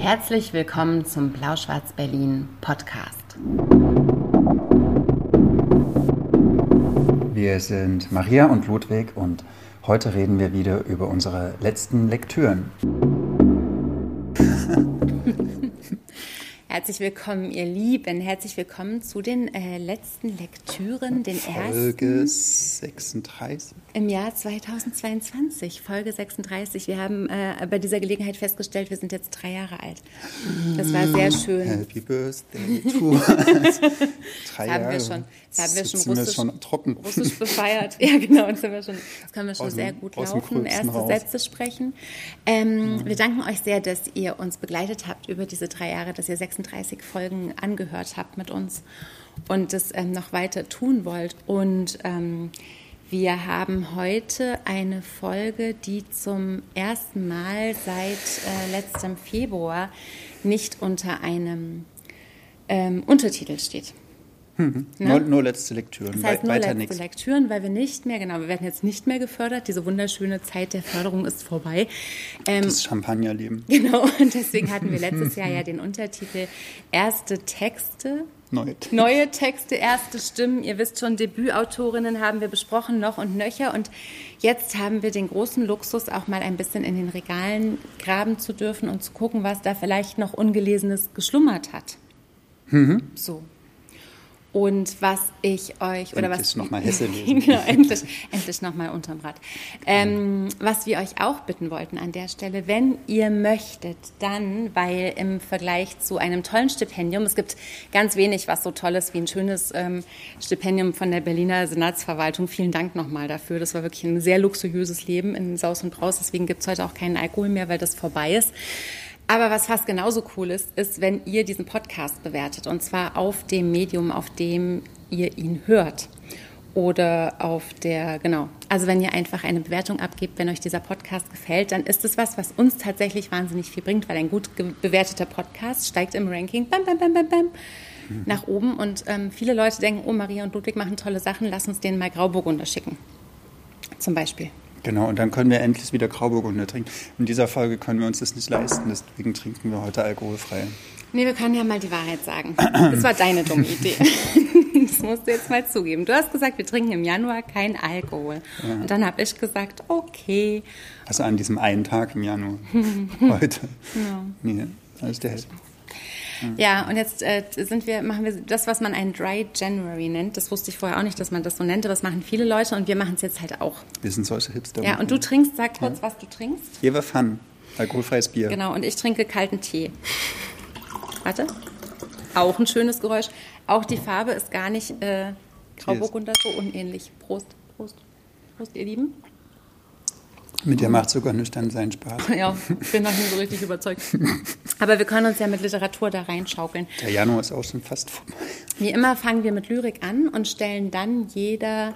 Herzlich willkommen zum Blau-Schwarz-Berlin Podcast. Wir sind Maria und Ludwig und heute reden wir wieder über unsere letzten Lektüren. Herzlich willkommen, ihr Lieben. Herzlich willkommen zu den äh, letzten Lektüren, den Folge ersten 36. im Jahr 2022, Folge 36. Wir haben äh, bei dieser Gelegenheit festgestellt, wir sind jetzt drei Jahre alt. Das war sehr schön. Happy Birthday to us. Drei haben wir Jahre. schon, das haben wir Jetzt schon sind wir russisch, schon trocken. russisch befeiert. Ja, genau, das, haben wir schon, das können wir schon Aus sehr gut laufen, erste raus. Sätze sprechen. Ähm, Wir danken euch sehr, dass ihr uns begleitet habt über diese drei Jahre, dass ihr 36 Folgen angehört habt mit uns und das ähm, noch weiter tun wollt. Und ähm, wir haben heute eine Folge, die zum ersten Mal seit äh, letztem Februar nicht unter einem ähm, Untertitel steht. Nur, nur letzte Lektüren, Das heißt nur weiter letzte nichts. Lektüren, weil wir nicht mehr, genau, wir werden jetzt nicht mehr gefördert. Diese wunderschöne Zeit der Förderung ist vorbei. Ähm, Das Champagnerleben. genau, und deswegen hatten wir letztes Jahr ja den Untertitel Erste Texte. Neue. Neue Texte, erste Stimmen. Ihr wisst schon, Debütautorinnen haben wir besprochen, noch und nöcher. Und jetzt haben wir den großen Luxus, auch mal ein bisschen in den Regalen graben zu dürfen und zu gucken, was da vielleicht noch Ungelesenes geschlummert hat. Mhm. So. Und was ich euch, oder Endlich was. noch mal Hesse lesen. genau, endlich, endlich nochmal unterm Rad. Ähm, was wir euch auch bitten wollten an der Stelle, wenn ihr möchtet, dann, weil im Vergleich zu einem tollen Stipendium, es gibt ganz wenig, was so toll ist wie ein schönes ähm, Stipendium von der Berliner Senatsverwaltung. Vielen Dank nochmal dafür. Das war wirklich ein sehr luxuriöses Leben in Saus und Braus. Deswegen gibt es heute auch keinen Alkohol mehr, weil das vorbei ist. Aber was fast genauso cool ist, ist, wenn ihr diesen Podcast bewertet. Und zwar auf dem Medium, auf dem ihr ihn hört. Oder auf der, genau. Also wenn ihr einfach eine Bewertung abgebt, wenn euch dieser Podcast gefällt, dann ist es was, was uns tatsächlich wahnsinnig viel bringt, weil ein gut bewerteter Podcast steigt im Ranking bam, bam, bam, bam, bam, nach oben. Und ähm, viele Leute denken, oh, Maria und Ludwig machen tolle Sachen, lass uns denen mal Grauburgunder schicken. Zum Beispiel. Genau, und dann können wir endlich wieder Grauburgunder trinken. In dieser Folge können wir uns das nicht leisten, deswegen trinken wir heute alkoholfrei. Nee, wir können ja mal die Wahrheit sagen. Das war deine dumme Idee. Das musst du jetzt mal zugeben. Du hast gesagt, wir trinken im Januar kein Alkohol. Und dann habe ich gesagt, okay. Also an diesem einen Tag im Januar. Heute. Nee, das ist der Hälfte. Ja, und jetzt äh, sind wir, machen wir das, was man einen Dry January nennt. Das wusste ich vorher auch nicht, dass man das so nennt, aber das machen viele Leute und wir machen es jetzt halt auch. Wir sind solche Hipster. Ja, und du trinkst, sag kurz, was du trinkst. Jever Fun. Alkoholfreies Bier. Genau, und ich trinke kalten Tee. Warte. Auch ein schönes Geräusch. Auch die Farbe ist gar nicht äh, Grauburgunder so unähnlich. Prost, Prost, Prost, ihr Lieben. Mit der macht sogar nüchtern seinen Spaß. Ja, ich bin noch nicht so richtig überzeugt. Aber wir können uns ja mit Literatur da reinschaukeln. Der Januar ist auch schon fast vorbei. Wie immer fangen wir mit Lyrik an und stellen dann jeder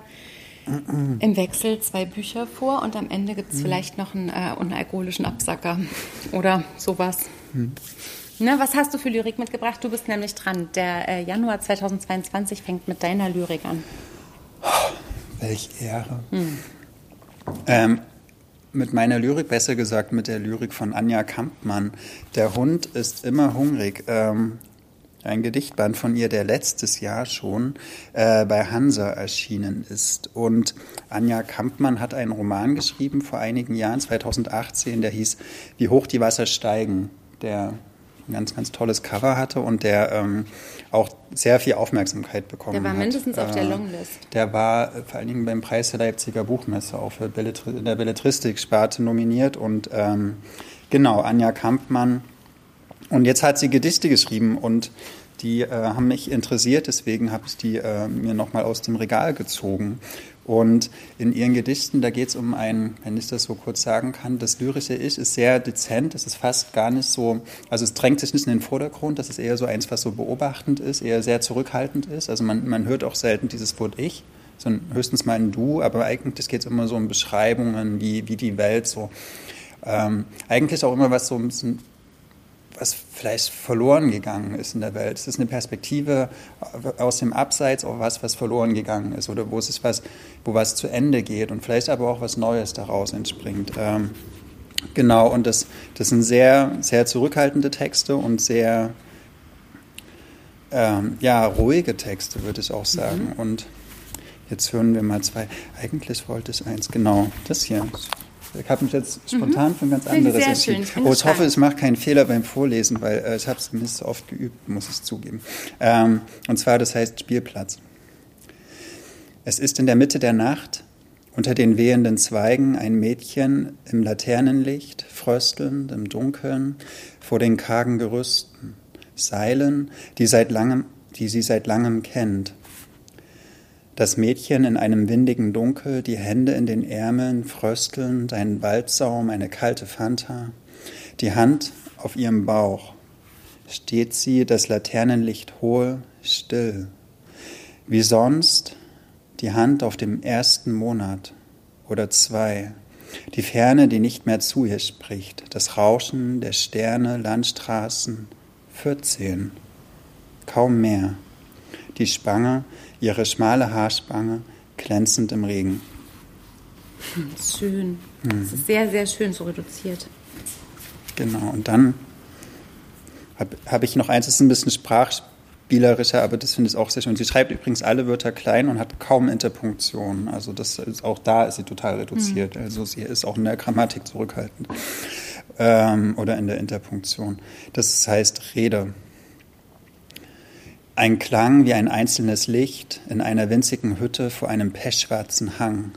im Wechsel zwei Bücher vor und am Ende gibt es vielleicht noch einen äh, unalkoholischen Absacker oder sowas. Na, was hast du für Lyrik mitgebracht? Du bist nämlich dran. Der äh, Januar 2022 fängt mit deiner Lyrik an. Welch Ehre. Ähm, mit meiner Lyrik, besser gesagt mit der Lyrik von Anja Kampmann. Der Hund ist immer hungrig. Ähm, ein Gedichtband von ihr, der letztes Jahr schon äh, bei Hansa erschienen ist. Und Anja Kampmann hat einen Roman geschrieben vor einigen Jahren, 2018, der hieß Wie hoch die Wasser steigen, der ein ganz, ganz tolles Cover hatte und der ähm, auch sehr viel Aufmerksamkeit bekommen Der war hat. mindestens auf der Äh, Longlist. Der war äh, vor allen Dingen beim Preis der Leipziger Buchmesse auch für Belletri in der Belletristik-Sparte nominiert und ähm, genau, Anja Kampmann. Und jetzt hat sie Gedichte geschrieben und die äh, haben mich interessiert, deswegen habe ich die äh, mir nochmal aus dem Regal gezogen. Und in ihren Gedichten, da geht es um ein, wenn ich das so kurz sagen kann, das lyrische Ich ist sehr dezent, es ist fast gar nicht so, also es drängt sich nicht in den Vordergrund, das ist eher so eins, was so beobachtend ist, eher sehr zurückhaltend ist. Also man, man hört auch selten dieses Wort Ich, sondern höchstens mal ein Du, aber eigentlich geht es immer so um Beschreibungen, wie, wie die Welt so. Ähm, eigentlich auch immer was so ein bisschen was vielleicht verloren gegangen ist in der Welt. Es ist eine Perspektive aus dem Abseits auf was, was verloren gegangen ist oder wo es ist was, wo was zu Ende geht und vielleicht aber auch was Neues daraus entspringt. Ähm, Genau, und das, das sind sehr, sehr zurückhaltende Texte und sehr ähm, ja, ruhige Texte, würde ich auch sagen. Mhm. Und jetzt hören wir mal zwei. Eigentlich wollte ich eins, genau, das hier. Ich habe mich jetzt spontan mhm. für ein ganz anderes entschieden. Ich oh, ich hoffe, ich mache keinen Fehler beim Vorlesen, weil äh, ich habe es nicht so oft geübt, muss ich zugeben. Ähm, und zwar, das heißt Spielplatz. Es ist in der Mitte der Nacht, unter den wehenden Zweigen ein Mädchen im Laternenlicht, fröstelnd im Dunkeln, vor den kargen Gerüsten, Seilen, die, seit langem, die sie seit langem kennt. Das Mädchen in einem windigen Dunkel, die Hände in den Ärmeln, fröstelnd, ein Waldsaum, eine kalte Fanta, die Hand auf ihrem Bauch. Steht sie, das Laternenlicht hohl, still. Wie sonst die Hand auf dem ersten Monat oder zwei, die Ferne, die nicht mehr zu ihr spricht, das Rauschen der Sterne, Landstraßen, 14, kaum mehr, die Spange, ihre schmale Haarspange, glänzend im Regen. Schön. Mhm. Das ist sehr, sehr schön so reduziert. Genau, und dann habe hab ich noch eins, das ist ein bisschen Sprachspiel spielerischer, aber das finde ich auch sehr schön. Sie schreibt übrigens alle Wörter klein und hat kaum Interpunktion. Also das ist, auch da ist sie total reduziert. Mhm. Also sie ist auch in der Grammatik zurückhaltend ähm, oder in der Interpunktion. Das heißt Rede. Ein Klang wie ein einzelnes Licht in einer winzigen Hütte vor einem pechschwarzen Hang.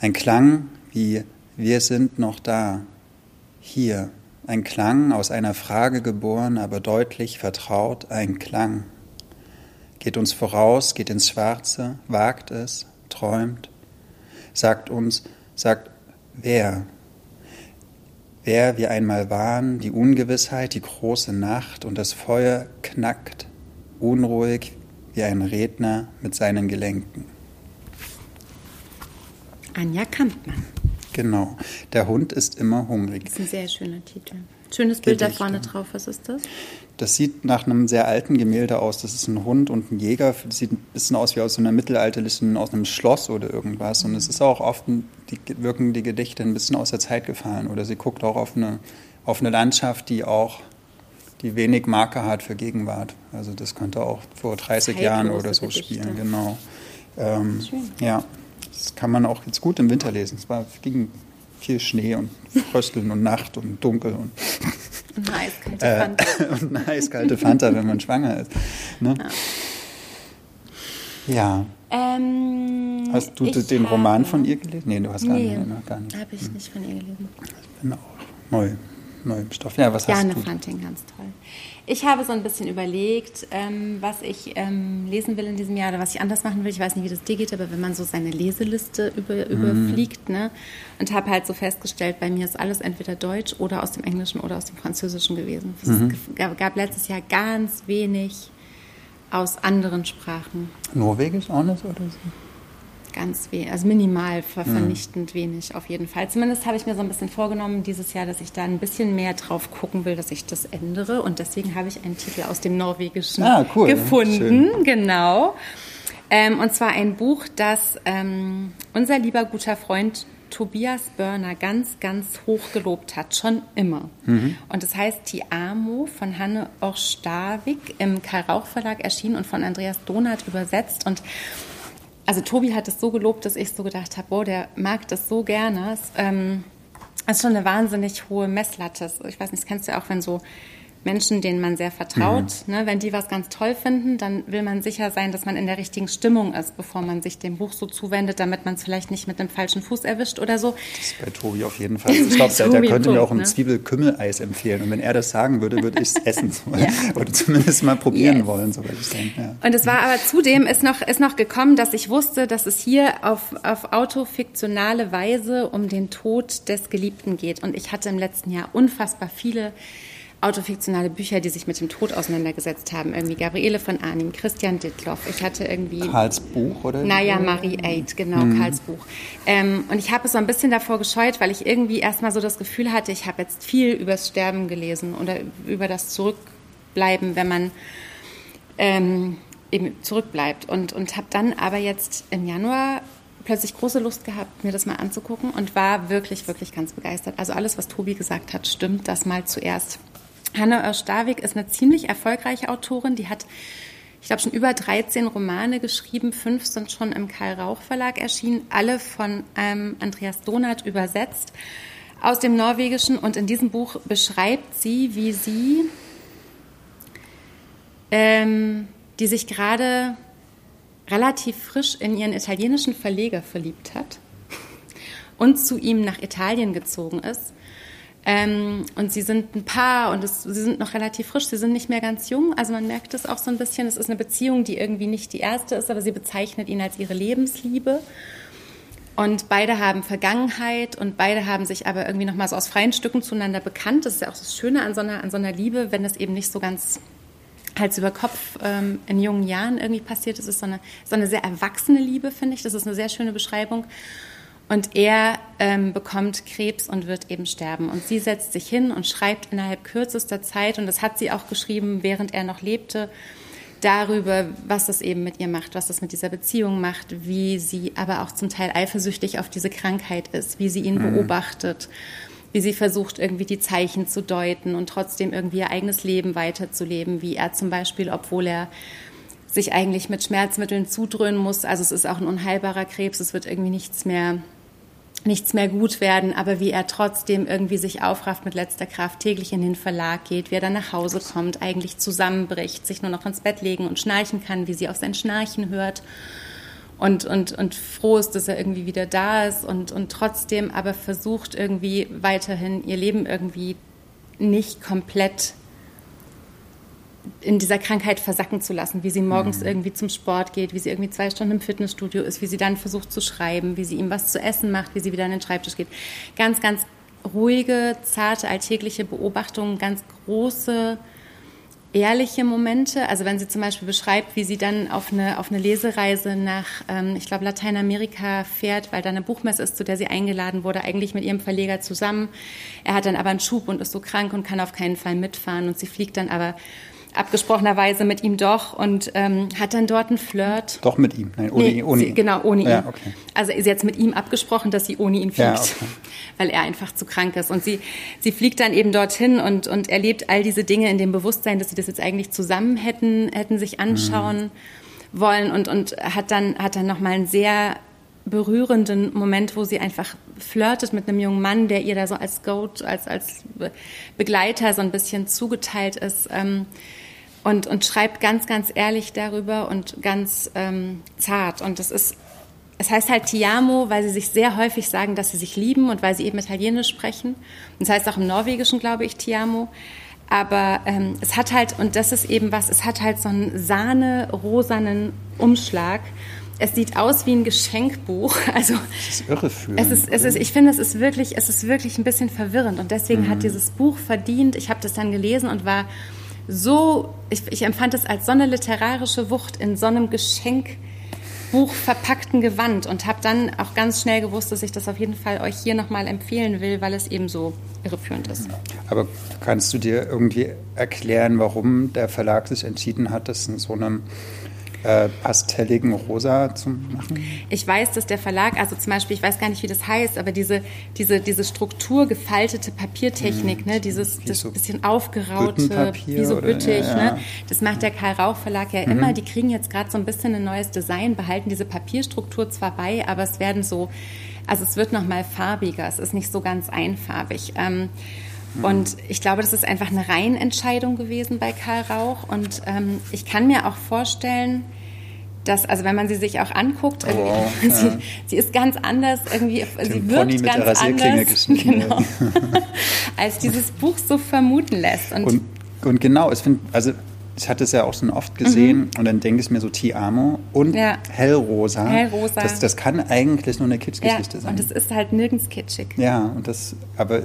Ein Klang wie wir sind noch da, hier. Ein Klang aus einer Frage geboren, aber deutlich vertraut, ein Klang. Geht uns voraus, geht ins Schwarze, wagt es, träumt, sagt uns, sagt wer. Wer wir einmal waren, die Ungewissheit, die große Nacht und das Feuer knackt, unruhig wie ein Redner mit seinen Gelenken. Anja Kampmann. Genau. Der Hund ist immer hungrig. Das ist ein sehr schöner Titel. Schönes Bild Gedichte. da vorne drauf. Was ist das? Das sieht nach einem sehr alten Gemälde aus. Das ist ein Hund und ein Jäger. Das sieht ein bisschen aus wie aus so einer mittelalterlichen, aus einem Schloss oder irgendwas. Und es ist auch oft, die, wirken die Gedichte ein bisschen aus der Zeit gefallen. Oder sie guckt auch auf eine, auf eine Landschaft, die auch die wenig Marke hat für Gegenwart. Also das könnte auch vor 30 Zeitlose Jahren oder so Gedichte. spielen, genau. Ähm, Schön. Ja. Das kann man auch jetzt gut im Winter lesen. Es war, ging viel Schnee und Frösteln und Nacht und Dunkel und, und eine eiskalte äh, Fanta. und eine eiskalte Fanta, wenn man schwanger ist. Ne? Ja. Ähm, hast du den Roman von ihr gelesen? Nee, du hast gar, nee, nicht, gar nicht. habe ich nicht von ihr gelesen. Ich bin auch neu, neu im Stoff. Ja, was Jane hast du? Fanting, ganz toll. Ich habe so ein bisschen überlegt, ähm, was ich ähm, lesen will in diesem Jahr oder was ich anders machen will. Ich weiß nicht, wie das dir geht, aber wenn man so seine Leseliste über, mhm. überfliegt, ne? Und habe halt so festgestellt, bei mir ist alles entweder Deutsch oder aus dem Englischen oder aus dem Französischen gewesen. Mhm. Es gab, gab letztes Jahr ganz wenig aus anderen Sprachen. Norwegisch auch nicht oder so? Ganz wenig, also minimal ver vernichtend mhm. wenig auf jeden Fall. Zumindest habe ich mir so ein bisschen vorgenommen dieses Jahr, dass ich da ein bisschen mehr drauf gucken will, dass ich das ändere. Und deswegen habe ich einen Titel aus dem Norwegischen ah, cool, gefunden. Schön. Genau. Ähm, und zwar ein Buch, das ähm, unser lieber guter Freund Tobias Börner ganz, ganz hoch gelobt hat, schon immer. Mhm. Und das heißt Die Amo von Hanne Orstavik im Karl Rauch Verlag erschienen und von Andreas Donath übersetzt. Und also Tobi hat es so gelobt, dass ich so gedacht habe, boah, der mag das so gerne. Es ähm, ist schon eine wahnsinnig hohe Messlatte. Ich weiß nicht, das kennst du ja auch, wenn so Menschen, denen man sehr vertraut. Mhm. Ne? Wenn die was ganz toll finden, dann will man sicher sein, dass man in der richtigen Stimmung ist, bevor man sich dem Buch so zuwendet, damit man es vielleicht nicht mit dem falschen Fuß erwischt oder so. Das ist bei Tobi auf jeden Fall. Ich glaube, der, der, könnte mir auch ein ne? Zwiebelkümmeleis empfehlen. Und wenn er das sagen würde, würde ich es essen. ja. Oder zumindest mal probieren yes. wollen, so würde ich sagen. Ja. Und es war aber zudem ist noch, ist noch gekommen, dass ich wusste, dass es hier auf, auf autofiktionale Weise um den Tod des Geliebten geht. Und ich hatte im letzten Jahr unfassbar viele autofiktionale Bücher, die sich mit dem Tod auseinandergesetzt haben. Irgendwie Gabriele von Arnim, Christian Dittloff. Ich hatte irgendwie... Karls Buch, oder? Naja, Marie Aid, genau, mhm. Karls Buch. Ähm, und ich habe es so ein bisschen davor gescheut, weil ich irgendwie erstmal so das Gefühl hatte, ich habe jetzt viel übers Sterben gelesen oder über das Zurückbleiben, wenn man ähm, eben zurückbleibt. Und, und habe dann aber jetzt im Januar plötzlich große Lust gehabt, mir das mal anzugucken und war wirklich, wirklich ganz begeistert. Also alles, was Tobi gesagt hat, stimmt. Das mal zuerst. Hanne Oerstavik ist eine ziemlich erfolgreiche Autorin. Die hat, ich glaube, schon über 13 Romane geschrieben. Fünf sind schon im Karl Rauch Verlag erschienen. Alle von ähm, Andreas Donath übersetzt aus dem Norwegischen. Und in diesem Buch beschreibt sie, wie sie, ähm, die sich gerade relativ frisch in ihren italienischen Verleger verliebt hat und zu ihm nach Italien gezogen ist. Ähm, und sie sind ein Paar und es, sie sind noch relativ frisch, sie sind nicht mehr ganz jung. Also man merkt es auch so ein bisschen. Es ist eine Beziehung, die irgendwie nicht die erste ist, aber sie bezeichnet ihn als ihre Lebensliebe. Und beide haben Vergangenheit und beide haben sich aber irgendwie nochmal so aus freien Stücken zueinander bekannt. Das ist ja auch das Schöne an so einer, an so einer Liebe, wenn das eben nicht so ganz Hals über Kopf ähm, in jungen Jahren irgendwie passiert. Das ist so eine, so eine sehr erwachsene Liebe, finde ich. Das ist eine sehr schöne Beschreibung. Und er ähm, bekommt Krebs und wird eben sterben. Und sie setzt sich hin und schreibt innerhalb kürzester Zeit, und das hat sie auch geschrieben, während er noch lebte, darüber, was das eben mit ihr macht, was das mit dieser Beziehung macht, wie sie aber auch zum Teil eifersüchtig auf diese Krankheit ist, wie sie ihn mhm. beobachtet wie sie versucht, irgendwie die Zeichen zu deuten und trotzdem irgendwie ihr eigenes Leben weiterzuleben, wie er zum Beispiel, obwohl er sich eigentlich mit Schmerzmitteln zudröhnen muss, also es ist auch ein unheilbarer Krebs, es wird irgendwie nichts mehr nichts mehr gut werden, aber wie er trotzdem irgendwie sich aufrafft mit letzter Kraft, täglich in den Verlag geht, wie er dann nach Hause kommt, eigentlich zusammenbricht, sich nur noch ins Bett legen und schnarchen kann, wie sie auf sein Schnarchen hört und, und, und froh ist, dass er irgendwie wieder da ist und, und trotzdem aber versucht irgendwie weiterhin ihr Leben irgendwie nicht komplett in dieser Krankheit versacken zu lassen, wie sie morgens mhm. irgendwie zum Sport geht, wie sie irgendwie zwei Stunden im Fitnessstudio ist, wie sie dann versucht zu schreiben, wie sie ihm was zu essen macht, wie sie wieder an den Schreibtisch geht. Ganz, ganz ruhige, zarte, alltägliche Beobachtungen, ganz große ehrliche Momente. Also wenn sie zum Beispiel beschreibt, wie sie dann auf eine, auf eine Lesereise nach, ähm, ich glaube, Lateinamerika fährt, weil da eine Buchmesse ist, zu der sie eingeladen wurde, eigentlich mit ihrem Verleger zusammen. Er hat dann aber einen Schub und ist so krank und kann auf keinen Fall mitfahren. Und sie fliegt dann aber abgesprochenerweise mit ihm doch und ähm, hat dann dort einen Flirt. Doch mit ihm, nein, ohne, nee, ohne sie, ihn. Genau, ohne ja, ihn. Okay. Also sie hat mit ihm abgesprochen, dass sie ohne ihn fliegt, ja, okay. weil er einfach zu krank ist. Und sie, sie fliegt dann eben dorthin und, und erlebt all diese Dinge in dem Bewusstsein, dass sie das jetzt eigentlich zusammen hätten, hätten sich anschauen mhm. wollen und, und hat dann, hat dann nochmal einen sehr berührenden Moment, wo sie einfach flirtet mit einem jungen Mann, der ihr da so als Goat, als, als Begleiter so ein bisschen zugeteilt ist. Ähm, und, und schreibt ganz, ganz ehrlich darüber und ganz ähm, zart. Und das ist, es heißt halt Tiamo, weil sie sich sehr häufig sagen, dass sie sich lieben und weil sie eben Italienisch sprechen. Und das heißt auch im Norwegischen, glaube ich, Tiamo. Aber ähm, es hat halt, und das ist eben was, es hat halt so einen sahne-rosanen Umschlag. Es sieht aus wie ein Geschenkbuch. Also es ist irreführend. Es ist, es ist, ich finde, es ist wirklich, es ist wirklich ein bisschen verwirrend. Und deswegen mhm. hat dieses Buch verdient. Ich habe das dann gelesen und war so, ich, ich empfand es als so eine literarische Wucht in so einem Geschenkbuch verpackten Gewand und habe dann auch ganz schnell gewusst, dass ich das auf jeden Fall euch hier nochmal empfehlen will, weil es eben so irreführend ist. Aber kannst du dir irgendwie erklären, warum der Verlag sich entschieden hat, das in so einem äh, pastelligen Rosa zu machen? Ich weiß, dass der Verlag, also zum Beispiel, ich weiß gar nicht, wie das heißt, aber diese, diese, diese strukturgefaltete Papiertechnik, mhm. ne, dieses das so bisschen aufgeraute, wie so büttig, ja, ja. ne, das macht der Karl Rauch Verlag ja mhm. immer. Die kriegen jetzt gerade so ein bisschen ein neues Design, behalten diese Papierstruktur zwar bei, aber es werden so, also es wird nochmal farbiger, es ist nicht so ganz einfarbig. Ähm. Und ich glaube, das ist einfach eine Reihenentscheidung gewesen bei Karl Rauch. Und ähm, ich kann mir auch vorstellen, dass, also wenn man sie sich auch anguckt, oh, wow, sie, ja. sie, ist ganz anders, irgendwie, Den sie wirkt Pony ganz anders, genau, als dieses Buch so vermuten lässt. Und, und, und genau, ich finde, also ich hatte es ja auch schon oft gesehen mhm. und dann denke ich mir so Ti Amo und ja. Hellrosa. Hellrosa. Das, das kann eigentlich nur eine Kitschgeschichte ja, sein. Und es ist halt nirgends kitschig. Ja, und das, aber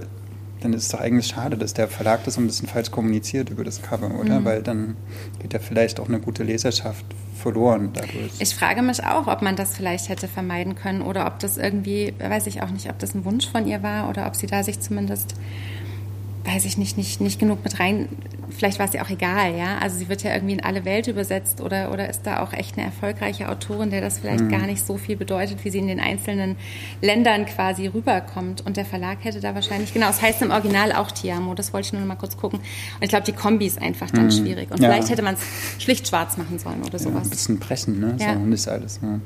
dann ist es doch eigentlich schade, dass der Verlag das so ein bisschen falsch kommuniziert über das Cover, oder? Mhm. Weil dann geht ja vielleicht auch eine gute Leserschaft verloren dadurch. Ich frage mich auch, ob man das vielleicht hätte vermeiden können oder ob das irgendwie, weiß ich auch nicht, ob das ein Wunsch von ihr war oder ob sie da sich zumindest weiß ich nicht, nicht, nicht genug mit rein. Vielleicht war es ja auch egal, ja. Also sie wird ja irgendwie in alle Welt übersetzt oder, oder ist da auch echt eine erfolgreiche Autorin, der das vielleicht mhm. gar nicht so viel bedeutet, wie sie in den einzelnen Ländern quasi rüberkommt. Und der Verlag hätte da wahrscheinlich, genau, es das heißt im Original auch Tiamo, das wollte ich nur noch mal kurz gucken. Und ich glaube, die Kombi ist einfach dann mhm. schwierig. Und ja. vielleicht hätte man es schlicht schwarz machen sollen oder sowas. Ja, ein bisschen pressen, ne? Ja. So, nicht alles. Ja.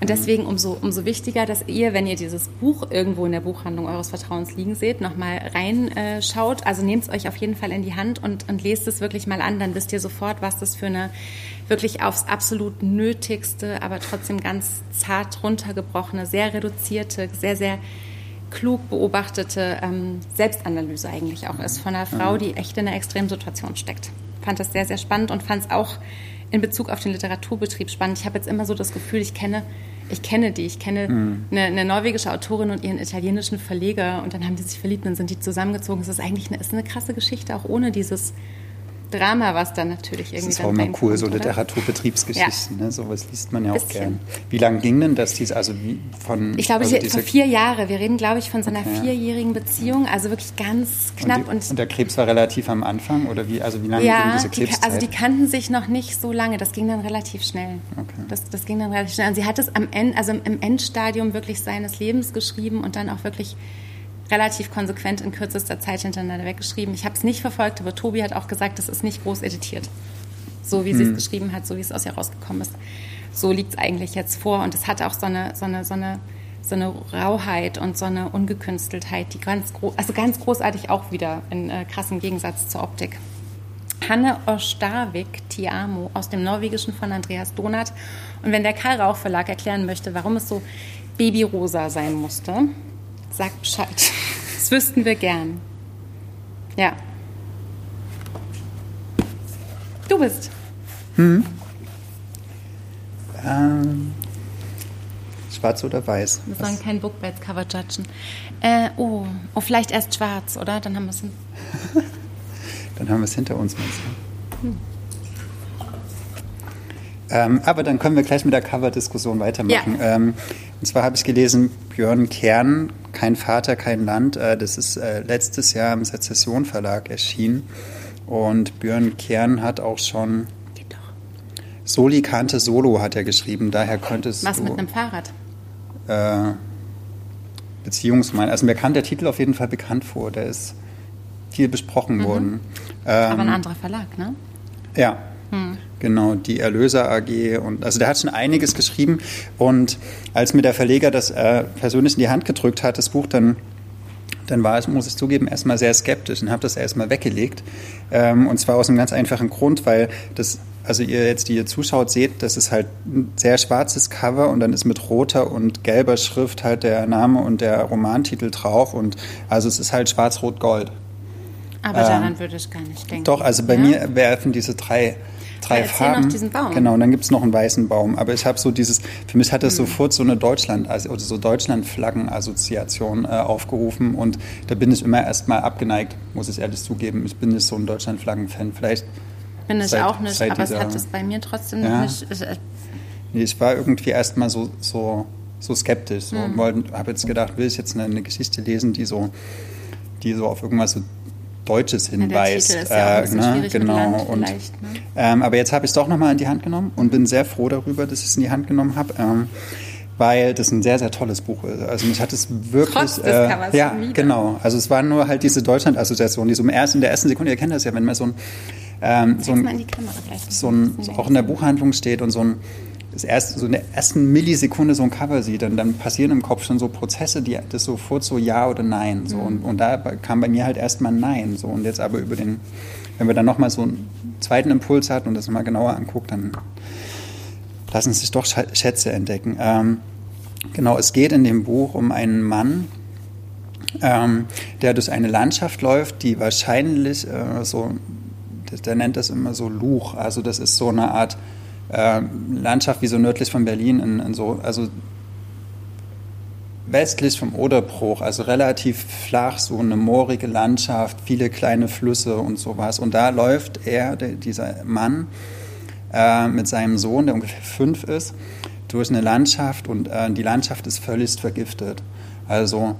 Und deswegen umso, umso wichtiger, dass ihr, wenn ihr dieses Buch irgendwo in der Buchhandlung eures Vertrauens liegen seht, nochmal reinschaut. Also nehmt es euch auf jeden Fall in die Hand und, und lest es wirklich mal an. Dann wisst ihr sofort, was das für eine wirklich aufs absolut Nötigste, aber trotzdem ganz zart runtergebrochene, sehr reduzierte, sehr, sehr klug beobachtete ähm, Selbstanalyse eigentlich auch ist von einer Frau, die echt in einer extremen Situation steckt. Fand das sehr, sehr spannend und fand es auch in Bezug auf den Literaturbetrieb spannend. Ich habe jetzt immer so das Gefühl, ich kenne, ich kenne die. Ich kenne mhm. eine, eine, norwegische Autorin und ihren italienischen Verleger und dann haben die sich verliebt und sind die zusammengezogen. Es ist eigentlich eine, ist eine krasse Geschichte, auch ohne dieses Drama, was dann natürlich irgendwie. Das ist auch immer cool, so Literaturbetriebsgeschichten, ja. ne? sowas liest man ja auch gern. Wie lange ging denn das, diese, also wie von. Ich glaube, also diese, vier Jahre. Wir reden, glaube ich, von so einer okay. vierjährigen Beziehung, also wirklich ganz knapp. Und, die, und, und, der Krebs war relativ am Anfang oder wie, also wie lange ja, ging diese Krebszeit? Die, also die kannten sich noch nicht so lange, das ging dann relativ schnell. Okay. Das, das ging dann relativ schnell. Und sie hat es am Ende, also im Endstadium wirklich seines Lebens geschrieben und dann auch wirklich relativ konsequent in kürzester Zeit hintereinander weggeschrieben. Ich habe es nicht verfolgt, aber Tobi hat auch gesagt, das ist nicht groß editiert. So wie hm. sie es geschrieben hat, so wie es aus ihr rausgekommen ist. So liegt es eigentlich jetzt vor. Und es hat auch so eine, so eine, so eine, so eine Rauheit und so eine Ungekünsteltheit, die ganz, also ganz großartig auch wieder in äh, krassem Gegensatz zur Optik. Hanne Ostarvik Tiamo aus dem Norwegischen von Andreas Donat. Und wenn der Karl Rauch Verlag erklären möchte, warum es so babyrosa sein musste, Sagt Bescheid. Das wüssten wir gern. Ja. Du bist. Hm. Ähm, schwarz oder weiß? Wir sollen kein Bookbeds-Cover judgen. Äh, oh. oh, vielleicht erst schwarz, oder? Dann haben wir es Dann haben wir es hinter uns? Hm. Ähm, aber dann können wir gleich mit der Cover-Diskussion weitermachen. Ja. Ähm, und zwar habe ich gelesen, Björn Kern, Kein Vater, kein Land. Äh, das ist äh, letztes Jahr im Sezession Verlag erschienen. Und Björn Kern hat auch schon Soli Kante Solo hat er geschrieben. Daher könntest Was du, mit einem Fahrrad? Äh, Beziehungsmann. Also mir kam der Titel auf jeden Fall bekannt vor. Der ist viel besprochen mhm. worden. Ähm, Aber ein anderer Verlag, ne? Ja. Hm. Genau, die Erlöser AG und also der hat schon einiges geschrieben und als mir der Verleger das äh, persönlich in die Hand gedrückt hat, das Buch, dann dann war es, muss ich zugeben, erstmal sehr skeptisch und habe das erstmal weggelegt. Ähm, und zwar aus einem ganz einfachen Grund, weil das, also ihr jetzt, die ihr zuschaut, seht, das ist halt ein sehr schwarzes Cover und dann ist mit roter und gelber Schrift halt der Name und der Romantitel drauf und also es ist halt schwarz-rot-gold. Aber daran ähm, würde ich gar nicht denken. Doch, also bei ja? mir werfen diese drei drei Farben. Noch diesen Baum. Genau, und dann gibt es noch einen weißen Baum. Aber ich habe so dieses, für mich hat das hm. sofort so eine Deutschland, also oder so Deutschland-Flaggen-Assoziation äh, aufgerufen und da bin ich immer erstmal abgeneigt, muss ich ehrlich zugeben. Ich bin nicht so ein Deutschland-Flaggen-Fan. Vielleicht. Bin ich auch nicht, aber dieser, es hat es bei mir trotzdem ja, nicht. Äh, nee, ich war irgendwie erstmal so, so, so skeptisch so, hm. und habe jetzt gedacht, will ich jetzt eine, eine Geschichte lesen, die so die so auf irgendwas so Deutsches hinweist. Ja, ja äh, ne? genau. und, ne? ähm, aber jetzt habe ich es doch nochmal in die Hand genommen und bin sehr froh darüber, dass ich es in die Hand genommen habe. Ähm, weil das ein sehr, sehr tolles Buch ist. Also mich hat es wirklich... Trotz des äh, Ja, genau. Also es war nur halt diese Deutschland-Assoziation, die so im ersten, in der ersten Sekunde, ihr kennt das ja, wenn man so ein... Ähm, so ein, so ein so auch in der Buchhandlung steht und so ein das erste, so in der ersten Millisekunde so ein Cover sieht, dann, dann passieren im Kopf schon so Prozesse, die das sofort so Ja oder Nein. So. Mhm. Und, und da kam bei mir halt erstmal Nein. So. Und jetzt aber über den, wenn wir dann nochmal so einen zweiten Impuls hatten und das mal genauer anguckt, dann lassen sich doch Schätze entdecken. Ähm, genau, es geht in dem Buch um einen Mann, ähm, der durch eine Landschaft läuft, die wahrscheinlich äh, so, der nennt das immer so Luch, also das ist so eine Art äh, Landschaft wie so nördlich von Berlin, in, in so, also westlich vom Oderbruch, also relativ flach, so eine moorige Landschaft, viele kleine Flüsse und sowas. Und da läuft er, der, dieser Mann, äh, mit seinem Sohn, der ungefähr fünf ist, durch eine Landschaft und äh, die Landschaft ist völlig vergiftet. Also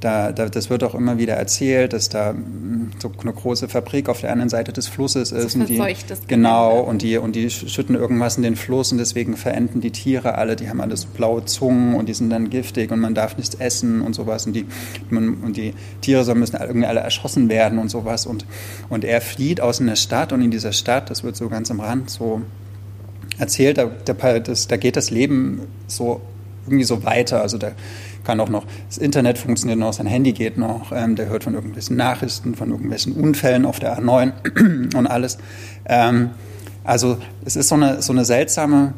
da, da, das wird auch immer wieder erzählt, dass da ähm, so eine große Fabrik auf der anderen Seite des Flusses ist. So und die, genau, und die, und die schütten irgendwas in den Fluss und deswegen verenden die Tiere alle, die haben alles blaue Zungen und die sind dann giftig und man darf nichts essen und sowas und die, man, und die Tiere so müssen irgendwie alle erschossen werden und sowas und, und er flieht aus einer Stadt und in dieser Stadt, das wird so ganz am Rand so erzählt, da, das, da geht das Leben so irgendwie so weiter. Also da kann auch noch, das Internet funktioniert noch, sein Handy geht noch, ähm, der hört von irgendwelchen Nachrichten, von irgendwelchen Unfällen auf der A9 und alles. Ähm, also es ist so eine, so eine seltsame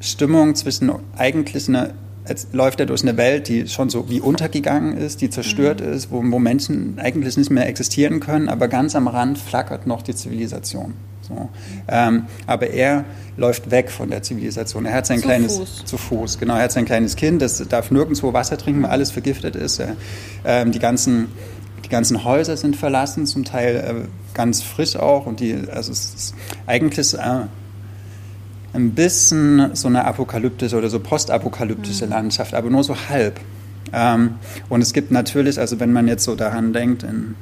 Stimmung zwischen eigentlich einer Jetzt läuft er durch eine Welt, die schon so wie untergegangen ist, die zerstört mhm. ist, wo, wo Menschen eigentlich nicht mehr existieren können, aber ganz am Rand flackert noch die Zivilisation. So. Ähm, aber er läuft weg von der Zivilisation. Er hat sein zu kleines Fuß. zu Fuß, genau. Er hat sein kleines Kind, das darf nirgendwo Wasser trinken, weil alles vergiftet ist. Ähm, die ganzen die ganzen Häuser sind verlassen, zum Teil äh, ganz frisch auch. Und die, also es ist eigentlich äh, ein bisschen so eine apokalyptische oder so postapokalyptische mhm. Landschaft, aber nur so halb. Ähm, und es gibt natürlich, also wenn man jetzt so daran denkt, ein,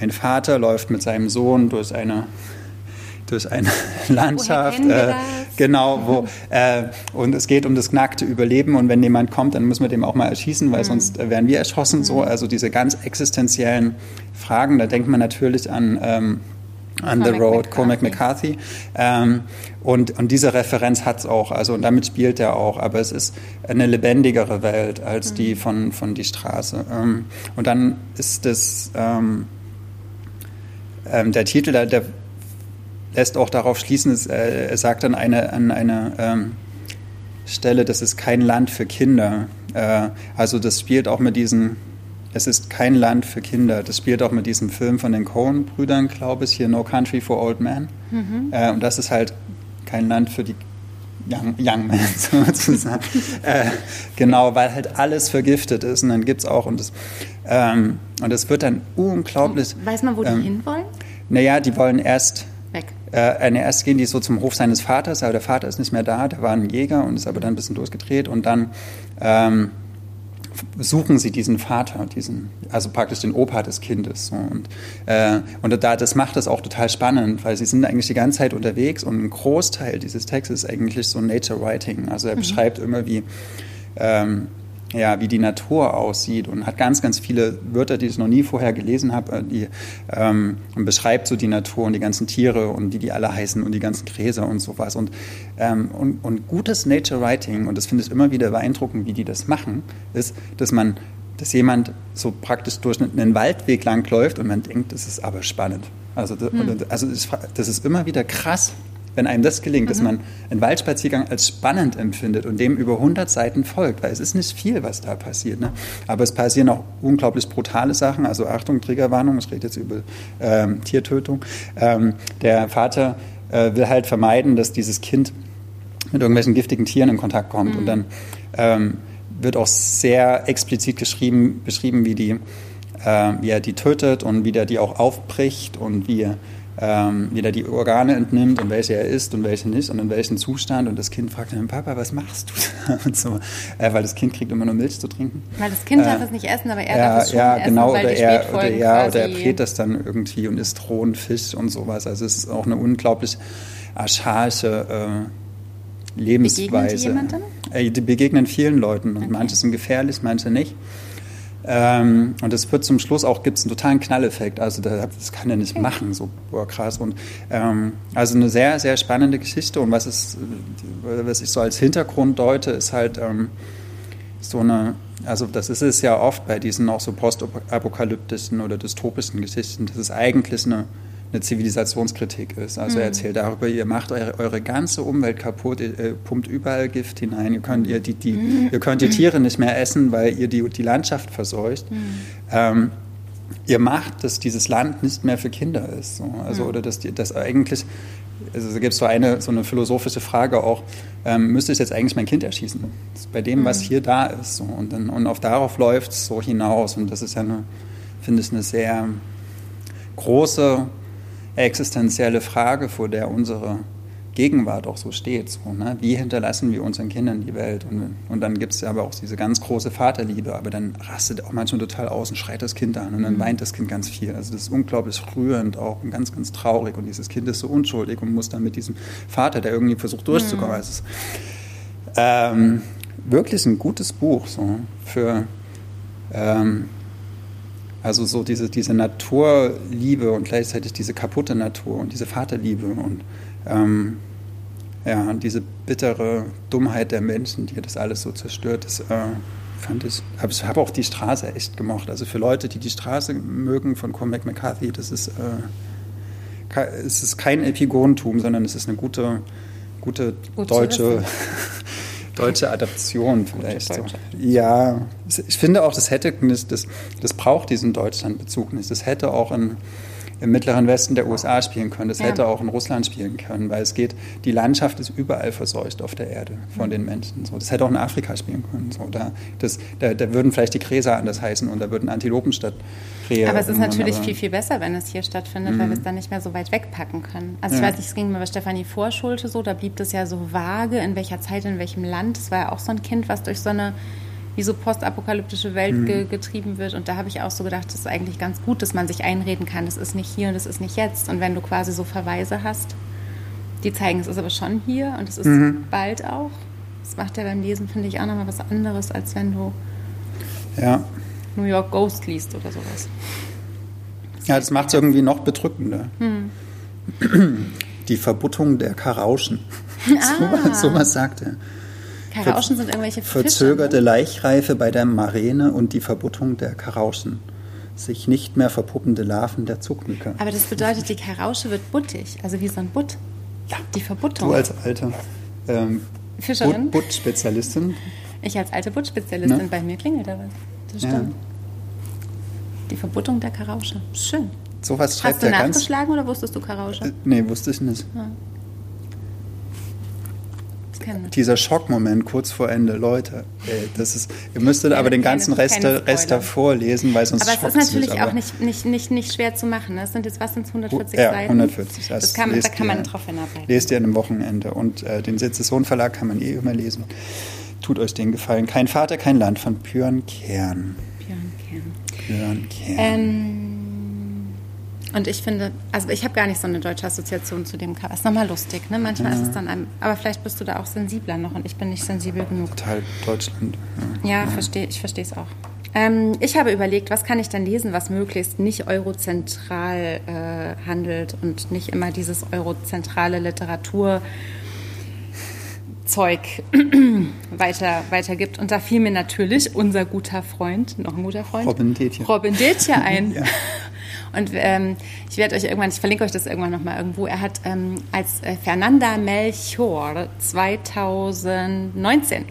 ein Vater läuft mit seinem Sohn durch eine durch eine Landschaft. Äh, genau, wo äh, und es geht um das nackte Überleben und wenn jemand kommt, dann müssen wir dem auch mal erschießen, weil mhm. sonst werden wir erschossen. Mhm. So, also diese ganz existenziellen Fragen, da denkt man natürlich an ähm, On the Road, McCarthy. Cormac McCarthy. Ähm, und, und diese Referenz hat es auch, also und damit spielt er auch, aber es ist eine lebendigere Welt als mhm. die von, von Die Straße. Ähm, und dann ist es ähm, ähm der Titel, der, der lässt auch darauf schließen, es, äh, er sagt an einer eine, eine ähm, Stelle, das ist kein Land für Kinder. Äh, also das spielt auch mit diesen, es ist kein Land für Kinder. Das spielt auch mit diesem Film von den Coen-Brüdern, glaube ich, hier No Country for Old Men. Mhm. Äh, und das ist halt kein Land für die Young, Young Men sozusagen. äh, genau, weil halt alles vergiftet ist. Und dann gibt es auch, und es ähm, und wird dann unglaublich. Weiß man, wo ähm, die hinwollen? Naja, die wollen erst Weg. Äh, erst gehen die so zum Hof seines Vaters, aber der Vater ist nicht mehr da, der war ein Jäger und ist aber dann ein bisschen durchgedreht und dann ähm, suchen sie diesen Vater, diesen, also praktisch den Opa des Kindes. So. Und, äh, und da, das macht das auch total spannend, weil sie sind eigentlich die ganze Zeit unterwegs und ein Großteil dieses Textes ist eigentlich so Nature Writing. Also er mhm. beschreibt immer wie ähm, ja, wie die Natur aussieht und hat ganz, ganz viele Wörter, die ich noch nie vorher gelesen habe, äh, die ähm, und beschreibt so die Natur und die ganzen Tiere und wie die alle heißen und die ganzen Gräser und sowas. Und, ähm, und, und gutes Nature Writing, und das finde ich immer wieder beeindruckend, wie die das machen, ist, dass man dass jemand so praktisch durch einen Waldweg langläuft und man denkt, das ist aber spannend. Also, hm. also das ist immer wieder krass, wenn einem das gelingt, mhm. dass man einen Waldspaziergang als spannend empfindet und dem über 100 Seiten folgt, weil es ist nicht viel, was da passiert. Ne? Aber es passieren auch unglaublich brutale Sachen. Also Achtung, Triggerwarnung, ich rede jetzt über ähm, Tiertötung. Ähm, der Vater äh, will halt vermeiden, dass dieses Kind mit irgendwelchen giftigen Tieren in Kontakt kommt. Mhm. Und dann ähm, wird auch sehr explizit geschrieben, beschrieben, wie, die, äh, wie er die tötet und wie der die auch aufbricht und wie er ähm, wie er die Organe entnimmt und welche er isst und welche nicht und in welchem Zustand. Und das Kind fragt dann, Papa, was machst du? und so, äh, weil das Kind kriegt immer nur Milch zu trinken. Weil das Kind äh, darf es nicht essen, aber er ja, darf es schon ja, essen, genau, weil oder die er, oder, ja, oder er brät das dann irgendwie und isst rohen Fisch und sowas. Also es ist auch eine unglaublich archaische äh, Lebensweise. Begegnen die jemandem? Äh, die begegnen vielen Leuten und Okay. manche sind gefährlich, manche nicht. Ähm, und es wird zum Schluss auch, gibt es einen totalen Knalleffekt. Also da- das kann er nicht machen, so boah, krass. Und ähm, also eine sehr, sehr spannende Geschichte. Und was, ist, was ich so als Hintergrund deute, ist halt ähm, so eine, also das ist es ja oft bei diesen auch so postapokalyptischen oder dystopischen Geschichten, dass es eigentlich eine, eine Zivilisationskritik ist. Also er erzählt darüber, ihr macht eure, eure ganze Umwelt kaputt, ihr äh, pumpt überall Gift hinein, ihr könnt, ihr, die, die, ihr könnt die Tiere nicht mehr essen, weil ihr die, die Landschaft verseucht. Ähm, ihr macht, dass dieses Land nicht mehr für Kinder ist. So. Also, Oder dass, die, dass eigentlich, also da gibt es so eine, so eine philosophische Frage auch, ähm, müsste ich jetzt eigentlich mein Kind erschießen? Bei dem, was hier da ist. So. Und, dann, und auf darauf läuft es so hinaus. Und das ist ja eine, finde ich, eine sehr große existenzielle Frage, vor der unsere Gegenwart auch so steht. So, ne? Wie hinterlassen wir unseren Kindern die Welt? Und, und dann gibt es aber auch diese ganz große Vaterliebe, aber dann rastet auch manchmal total aus und schreit das Kind an und dann mhm. weint das Kind ganz viel. Also das ist unglaublich rührend auch und ganz, ganz traurig und dieses Kind ist so unschuldig und muss dann mit diesem Vater, der irgendwie versucht durchzukommen. Mhm. Also es ist ähm, wirklich ein gutes Buch so für ähm, also so diese, diese Naturliebe und gleichzeitig diese kaputte Natur und diese Vaterliebe und ähm, ja, diese bittere Dummheit der Menschen, die das alles so zerstört, das äh, fand ich, habe hab auch die Straße echt gemocht. Also für Leute, die die Straße mögen von Cormac McCarthy, das ist, äh, es ist kein Epigonentum, sondern es ist eine gute, gute Gut deutsche deutsche Adaption vielleicht. So. Ja, ich finde auch, das hätte, das, das braucht diesen Deutschlandbezug nicht. Das hätte auch in im mittleren Westen der USA spielen können. Das ja. hätte auch in Russland spielen können, weil es geht, die Landschaft ist überall verseucht auf der Erde von mhm. den Menschen. So, das hätte auch in Afrika spielen können. So, da, das, da, da würden vielleicht die Gräser anders heißen und da würden Antilopen statt Rehe. Aber es ist natürlich aber, viel, viel besser, wenn es hier stattfindet, weil wir es mhm. dann nicht mehr so weit wegpacken können. Also ich weiß nicht, es ging mir bei Stefanie Vorschulte so, da blieb das ja so vage, in welcher Zeit, in welchem Land. Es war ja auch so ein Kind, was durch so eine wie so postapokalyptische Welt mhm. ge getrieben wird. Und da habe ich auch so gedacht, das ist eigentlich ganz gut, dass man sich einreden kann, das ist nicht hier und das ist nicht jetzt. Und wenn du quasi so Verweise hast, die zeigen, es ist aber schon hier und es ist mhm. bald auch. Das macht ja beim Lesen, finde ich, auch nochmal was anderes, als wenn du ja. New York Ghost liest oder sowas. Das ja, das macht es irgendwie noch bedrückender. Mhm. Die Verbuttung der Karauschen. Ah. so, so was sagt er. Karauschen sind irgendwelche Fische, Verzögerte ne? Laichreife bei der Marene und die Verbuttung der Karauschen. Sich nicht mehr verpuppende Larven der Zuckmücke. Aber das bedeutet, die Karausche wird buttig, also wie so ein Butt. Ja. Die Verbuttung. Du als alte ähm, Fischerin. Butt-Spezialistin. Ich als alte Butt-Spezialistin. Ne? Bei mir klingelt da was. Das stimmt. Ja. Die Verbuttung der Karausche. Schön. Sowas schreibt Hast du nachgeschlagen oder wusstest du Karausche? Äh, nee, wusste ich nicht. Ja kennen. Dieser Schockmoment kurz vor Ende, Leute, ey, das ist, ihr müsstet aber den ganzen Rest, Rest davor lesen, weil sonst Aber es ist natürlich nicht, auch nicht, nicht, nicht, nicht schwer zu machen. Das ne? sind jetzt, was sind 140 ja, Seiten? 140. Das, das kann, da kann man drauf hinarbeiten. Lest ihr an einem Wochenende. Und äh, den Sezession Verlag kann man eh immer lesen. Tut euch den Gefallen. Kein Vater, kein Land von Björn Kern. Björn Kern. Björn Kern. Ähm, und ich finde, also ich habe gar nicht so eine deutsche Assoziation zu dem Cover. Ist nochmal lustig, ne? Manchmal ja. ist es dann einem, aber vielleicht bist du da auch sensibler noch und ich bin nicht sensibel genug. Total Deutschland. Ja, ja. Versteh, ich verstehe es auch. Ähm, ich habe überlegt, was kann ich denn lesen, was möglichst nicht eurozentral äh, handelt und nicht immer dieses eurozentrale Literatur. Zeug weiter, weitergibt. Und da fiel mir natürlich unser guter Freund, noch ein guter Freund, Robin Detje, Robin Detje ein. ja. Und ähm, ich werde euch irgendwann, ich verlinke euch das irgendwann nochmal irgendwo, er hat ähm, als äh, Fernanda Melchior 2019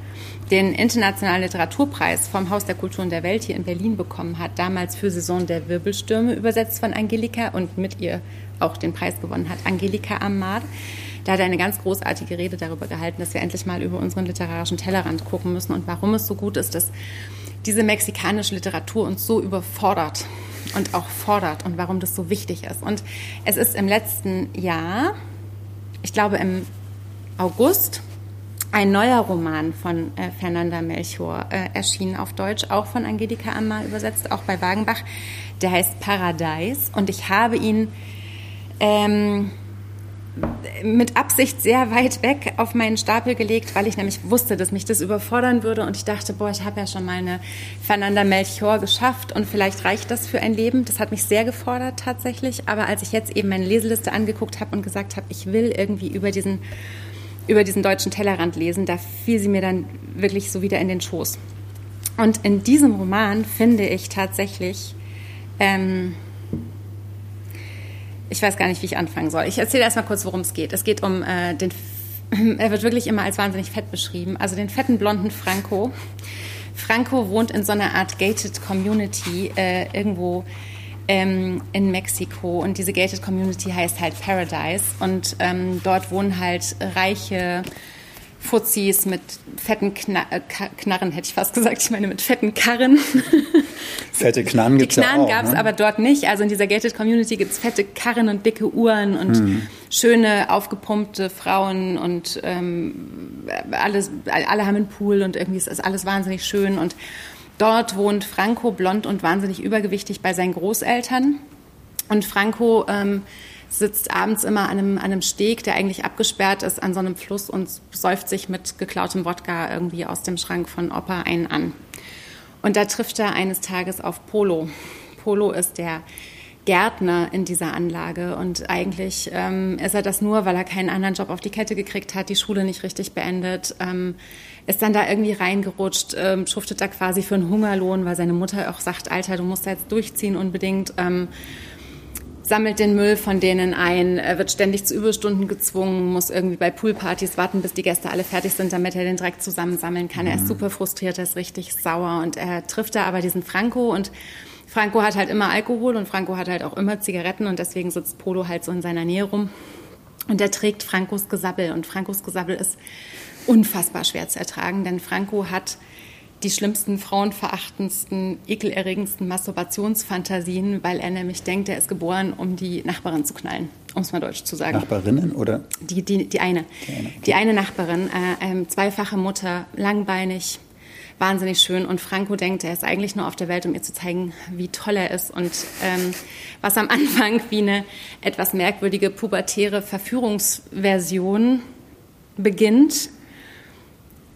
den Internationalen Literaturpreis vom Haus der Kulturen der Welt hier in Berlin bekommen hat, damals für Saison der Wirbelstürme übersetzt von Angelika und mit ihr auch den Preis gewonnen hat, Angelika Amad. Da hat er eine ganz großartige Rede darüber gehalten, dass wir endlich mal über unseren literarischen Tellerrand gucken müssen und warum es so gut ist, dass diese mexikanische Literatur uns so überfordert und auch fordert und warum das so wichtig ist. Und es ist im letzten Jahr, ich glaube im August, ein neuer Roman von äh, Fernanda Melchior äh, erschienen auf Deutsch, auch von Angelika Amma übersetzt, auch bei Wagenbach. Der heißt Paradise und ich habe ihn ähm, mit Absicht sehr weit weg auf meinen Stapel gelegt, weil ich nämlich wusste, dass mich das überfordern würde und ich dachte, boah, ich habe ja schon mal eine Fernanda Melchior geschafft und vielleicht reicht das für ein Leben. Das hat mich sehr gefordert tatsächlich, aber als ich jetzt eben meine Leseliste angeguckt habe und gesagt habe, ich will irgendwie über diesen über diesen deutschen Tellerrand lesen, da fiel sie mir dann wirklich so wieder in den Schoß. Und in diesem Roman finde ich tatsächlich ähm, ich weiß gar nicht, wie ich anfangen soll. Ich erzähle erstmal kurz, worum es geht. Es geht um äh, den, er wird wirklich immer als wahnsinnig fett beschrieben, also den fetten blonden Franco. Franco wohnt in so einer Art gated Community äh, irgendwo ähm, in Mexiko und diese gated Community heißt halt Paradise und ähm, dort wohnen halt reiche Fuzis mit fetten Kna äh, Knarren, hätte ich fast gesagt. Ich meine mit fetten Karren. Fette Knarren gibt es ja auch. Die Knarren gab es ne? aber dort nicht. Also in dieser Gated Community gibt es fette Karren und dicke Uhren und hm. schöne, aufgepumpte Frauen und ähm, alles, alle haben einen Pool und irgendwie ist alles wahnsinnig schön. Und dort wohnt Franco blond und wahnsinnig übergewichtig bei seinen Großeltern. Und Franco... Ähm, sitzt abends immer an einem, an einem Steg, der eigentlich abgesperrt ist, an so einem Fluss und säuft sich mit geklautem Wodka irgendwie aus dem Schrank von Opa einen an. Und da trifft er eines Tages auf Polo. Polo ist der Gärtner in dieser Anlage und eigentlich ähm, ist er das nur, weil er keinen anderen Job auf die Kette gekriegt hat, die Schule nicht richtig beendet, ähm, ist dann da irgendwie reingerutscht, ähm, schuftet da quasi für einen Hungerlohn, weil seine Mutter auch sagt, Alter, du musst da jetzt durchziehen unbedingt. Ähm, sammelt den Müll von denen ein, er wird ständig zu Überstunden gezwungen, muss irgendwie bei Poolpartys warten, bis die Gäste alle fertig sind, damit er den Dreck zusammensammeln kann. Mhm. Er ist mhm. super frustriert, er ist richtig sauer und er trifft da aber diesen Franco und Franco hat halt immer Alkohol und Franco hat halt auch immer Zigaretten und deswegen sitzt Polo halt so in seiner Nähe rum. Und er trägt Frankos Gesabbel und Frankos Gesabbel ist unfassbar schwer zu ertragen, denn Franco hat die schlimmsten, frauenverachtendsten, ekelerregendsten Masturbationsfantasien, weil er nämlich denkt, er ist geboren, um die Nachbarin zu knallen, um es mal deutsch zu sagen. Nachbarinnen oder? Die, die, die eine. Die eine, die eine Nachbarin, äh, äh, zweifache Mutter, langbeinig, wahnsinnig schön. Und Franco denkt, er ist eigentlich nur auf der Welt, um ihr zu zeigen, wie toll er ist. Und ähm, was am Anfang wie eine etwas merkwürdige pubertäre Verführungsversion beginnt,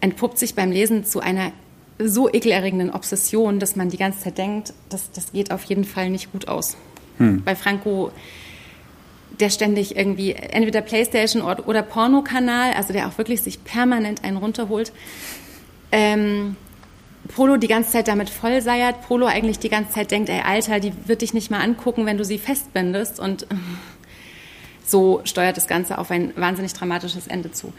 entpuppt sich beim Lesen zu einer so ekelerregenden Obsession, dass man die ganze Zeit denkt, das, das geht auf jeden Fall nicht gut aus. Hm. Bei Franco, der ständig irgendwie entweder Playstation oder, oder Pornokanal, also der auch wirklich sich permanent einen runterholt. Ähm, Polo die ganze Zeit damit vollseiert, Polo eigentlich die ganze Zeit denkt, ey Alter, die wird dich nicht mal angucken, wenn du sie festbindest und so steuert das Ganze auf ein wahnsinnig dramatisches Ende zu.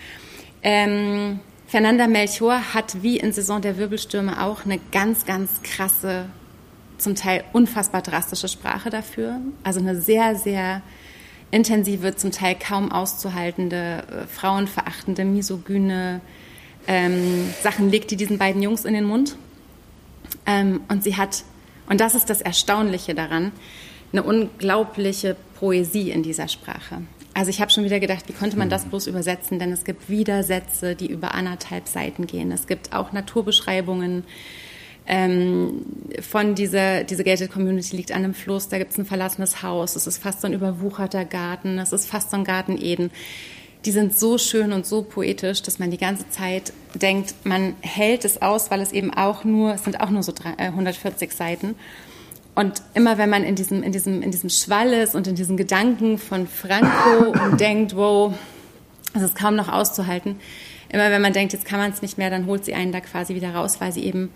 Ähm, Fernanda Melchior hat wie in Saison der Wirbelstürme auch eine ganz, ganz krasse, zum Teil unfassbar drastische Sprache dafür. Also eine sehr, sehr intensive, zum Teil kaum auszuhaltende, äh, frauenverachtende, misogyne ähm, Sachen legt die diesen beiden Jungs in den Mund. Ähm, und sie hat, und das ist das Erstaunliche daran, eine unglaubliche Poesie in dieser Sprache. Also ich habe schon wieder gedacht, wie konnte man das bloß übersetzen? Denn es gibt wieder Sätze, die über anderthalb Seiten gehen. Es gibt auch Naturbeschreibungen ähm, von dieser, diese Gated Community liegt an einem Fluss, da gibt es ein verlassenes Haus, es ist fast so ein überwucherter Garten, es ist fast so ein Garten Eden. Die sind so schön und so poetisch, dass man die ganze Zeit denkt, man hält es aus, weil es eben auch nur, es sind auch nur so 140 äh, Seiten. Und immer wenn man in diesem, in diesem, in diesem Schwall ist und in diesen Gedanken von Franco und denkt, wow, es ist kaum noch auszuhalten, immer wenn man denkt, jetzt kann man es nicht mehr, dann holt sie einen da quasi wieder raus, weil sie eben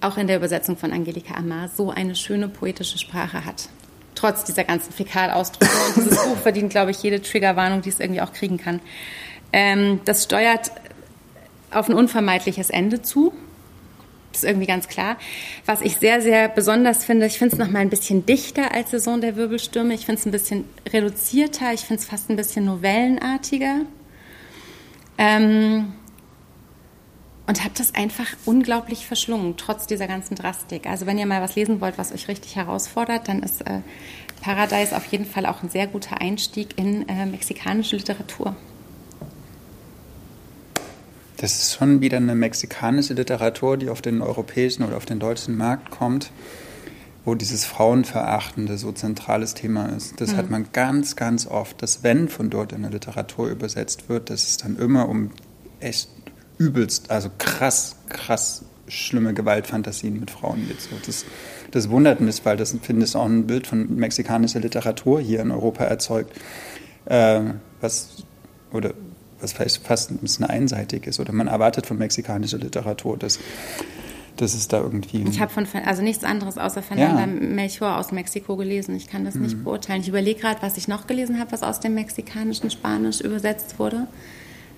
auch in der Übersetzung von Angelika Amar so eine schöne poetische Sprache hat. Trotz dieser ganzen Fäkalausdrücke. Und dieses Buch verdient, glaube ich, jede Triggerwarnung, die es irgendwie auch kriegen kann. Ähm, das steuert auf ein unvermeidliches Ende zu. Das ist irgendwie ganz klar. Was ich sehr, sehr besonders finde, ich finde es noch mal ein bisschen dichter als Saison der Wirbelstürme. Ich finde es ein bisschen reduzierter. Ich finde es fast ein bisschen novellenartiger. Ähm, und habe das einfach unglaublich verschlungen, trotz dieser ganzen Drastik. Also wenn ihr mal was lesen wollt, was euch richtig herausfordert, dann ist äh, Paradise auf jeden Fall auch ein sehr guter Einstieg in äh, mexikanische Literatur. Das ist schon wieder eine mexikanische Literatur, die auf den europäischen oder auf den deutschen Markt kommt, wo dieses Frauenverachtende so zentrales Thema ist. Das mhm. hat man ganz, ganz oft, dass wenn von dort in der Literatur übersetzt wird, dass es dann immer um echt übelst, also krass, krass schlimme Gewaltfantasien mit Frauen geht. So, das, das wundert mich, weil das, finde ich, auch ein Bild von mexikanischer Literatur hier in Europa erzeugt, äh, was, oder was vielleicht fast ein bisschen einseitig ist. Oder man erwartet von mexikanischer Literatur, dass, dass es da irgendwie. Ich habe von also nichts anderes außer Fernanda ja. Melchor aus Mexiko gelesen. Ich kann das mhm. nicht beurteilen. Ich überlege gerade, was ich noch gelesen habe, was aus dem mexikanischen Spanisch übersetzt wurde.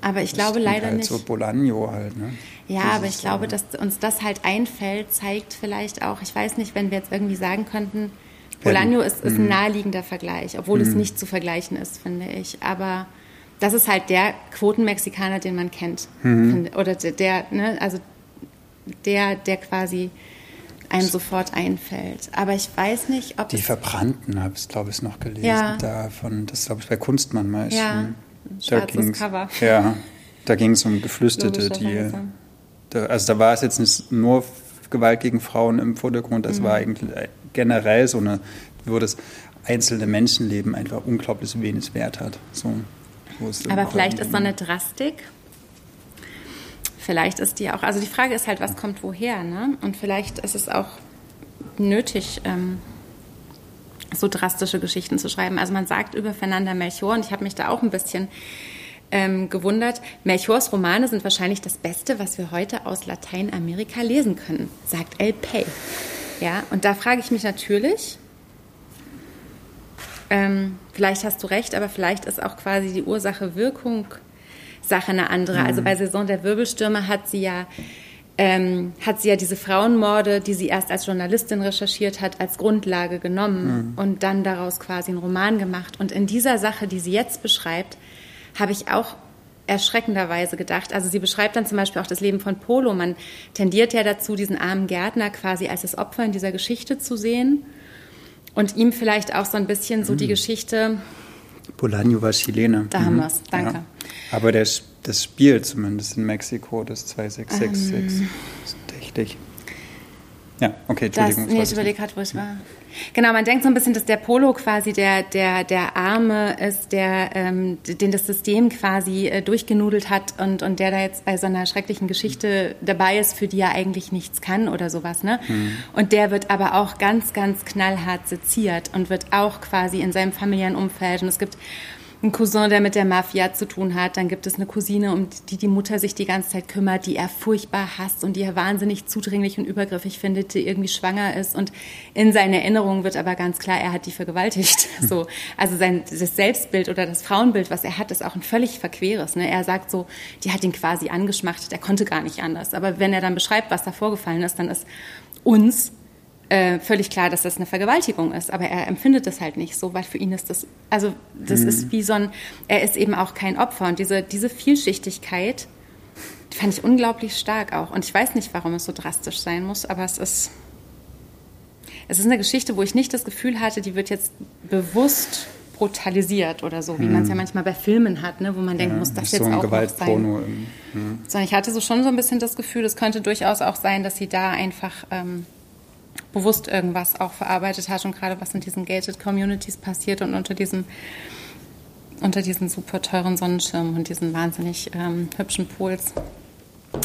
Aber ich das glaube leider halt nicht. So Bolaño halt, ne? Ja, Dieses, aber ich glaube, dass uns das halt einfällt, zeigt vielleicht auch, ich weiß nicht, wenn wir jetzt irgendwie sagen könnten, Bolaño ist, ist ein mhm. naheliegender Vergleich, obwohl mhm. es nicht zu vergleichen ist, finde ich. Aber das ist halt der Quotenmexikaner, den man kennt. Mhm. Oder der, ne, also der, der quasi einem sofort einfällt. Aber ich weiß nicht, ob Die Verbrannten habe ich, glaube ich, noch gelesen. Ja. Davon, das glaube ich bei Kunstmann meistens. Ja, schwarzes Cover. Ja, da ging es um Geflüchtete, die. Da, also da war es jetzt nicht nur Gewalt gegen Frauen im Vordergrund, das mhm. war eigentlich generell so eine, wo das einzelne Menschenleben einfach unglaublich wenig Wert hat. So, Aber vielleicht ist so eine Drastik vielleicht ist die auch, also die Frage ist halt, was kommt woher, ne? Und vielleicht ist es auch nötig, ähm, so drastische Geschichten zu schreiben. Also man sagt über Fernanda Melchior, und ich habe mich da auch ein bisschen ähm, gewundert, Melchiors Romane sind wahrscheinlich das Beste, was wir heute aus Lateinamerika lesen können, sagt El Pei. Ja, und da frage ich mich natürlich, ähm, vielleicht hast du recht, aber vielleicht ist auch quasi die Ursache-Wirkung Sache eine andere. Also mhm. Also bei Saison der Wirbelstürme hat sie ja ähm, hat sie ja diese Frauenmorde, die sie erst als Journalistin recherchiert hat, als Grundlage genommen mhm. und dann daraus quasi einen Roman gemacht. Und in dieser Sache, die sie jetzt beschreibt, habe ich auch erschreckenderweise gedacht. Also sie beschreibt dann zum Beispiel auch das Leben von Polo. Man tendiert ja dazu, diesen armen Gärtner quasi als das Opfer in dieser Geschichte zu sehen und ihm vielleicht auch so ein bisschen so mhm. die Geschichte Bolaño war Chilene. Da mhm. haben wir es, danke. Ja. Aber der, das Spiel zumindest in Mexiko, das 2666, ähm. ist verdächtig. Ja, okay, Entschuldigung. Das, nee, ich überlege gerade, wo ich war. Genau, man denkt so ein bisschen, dass der Polo quasi der, der, der Arme ist, der, ähm, den das System quasi äh, durchgenudelt hat und, und der da jetzt bei so einer schrecklichen Geschichte dabei ist, für die er eigentlich nichts kann oder sowas. Ne? Mhm. Und der wird aber auch ganz, ganz knallhart seziert und wird auch quasi in seinem familiären Umfeld. Und es gibt ein Cousin, der mit der Mafia zu tun hat. Dann gibt es eine Cousine, um die die Mutter sich die ganze Zeit kümmert, die er furchtbar hasst und die er wahnsinnig zudringlich und übergriffig findet, die irgendwie schwanger ist. Und in seinen Erinnerungen wird aber ganz klar, er hat die vergewaltigt. So, also sein das Selbstbild oder das Frauenbild, was er hat, ist auch ein völlig verqueres. Ne? Er sagt so, die hat ihn quasi angeschmachtet, er konnte gar nicht anders. Aber wenn er dann beschreibt, was da vorgefallen ist, dann ist uns äh, völlig klar, dass das eine Vergewaltigung ist, aber er empfindet das halt nicht so, weil für ihn ist das, also das mhm. ist wie so ein, er ist eben auch kein Opfer und diese, diese Vielschichtigkeit die fand ich unglaublich stark auch und ich weiß nicht, warum es so drastisch sein muss, aber es ist, es ist eine Geschichte, wo ich nicht das Gefühl hatte, die wird jetzt bewusst brutalisiert oder so, wie mhm. man es ja manchmal bei Filmen hat, ne, wo man denkt, ja, muss das jetzt so auch noch sein. Im, mhm. Sondern ich hatte so schon so ein bisschen das Gefühl, es könnte durchaus auch sein, dass sie da einfach ähm, bewusst irgendwas auch verarbeitet hat und gerade was in diesen gated Communities passiert und unter diesem unter diesen super teuren Sonnenschirmen und diesen wahnsinnig ähm, hübschen Pools.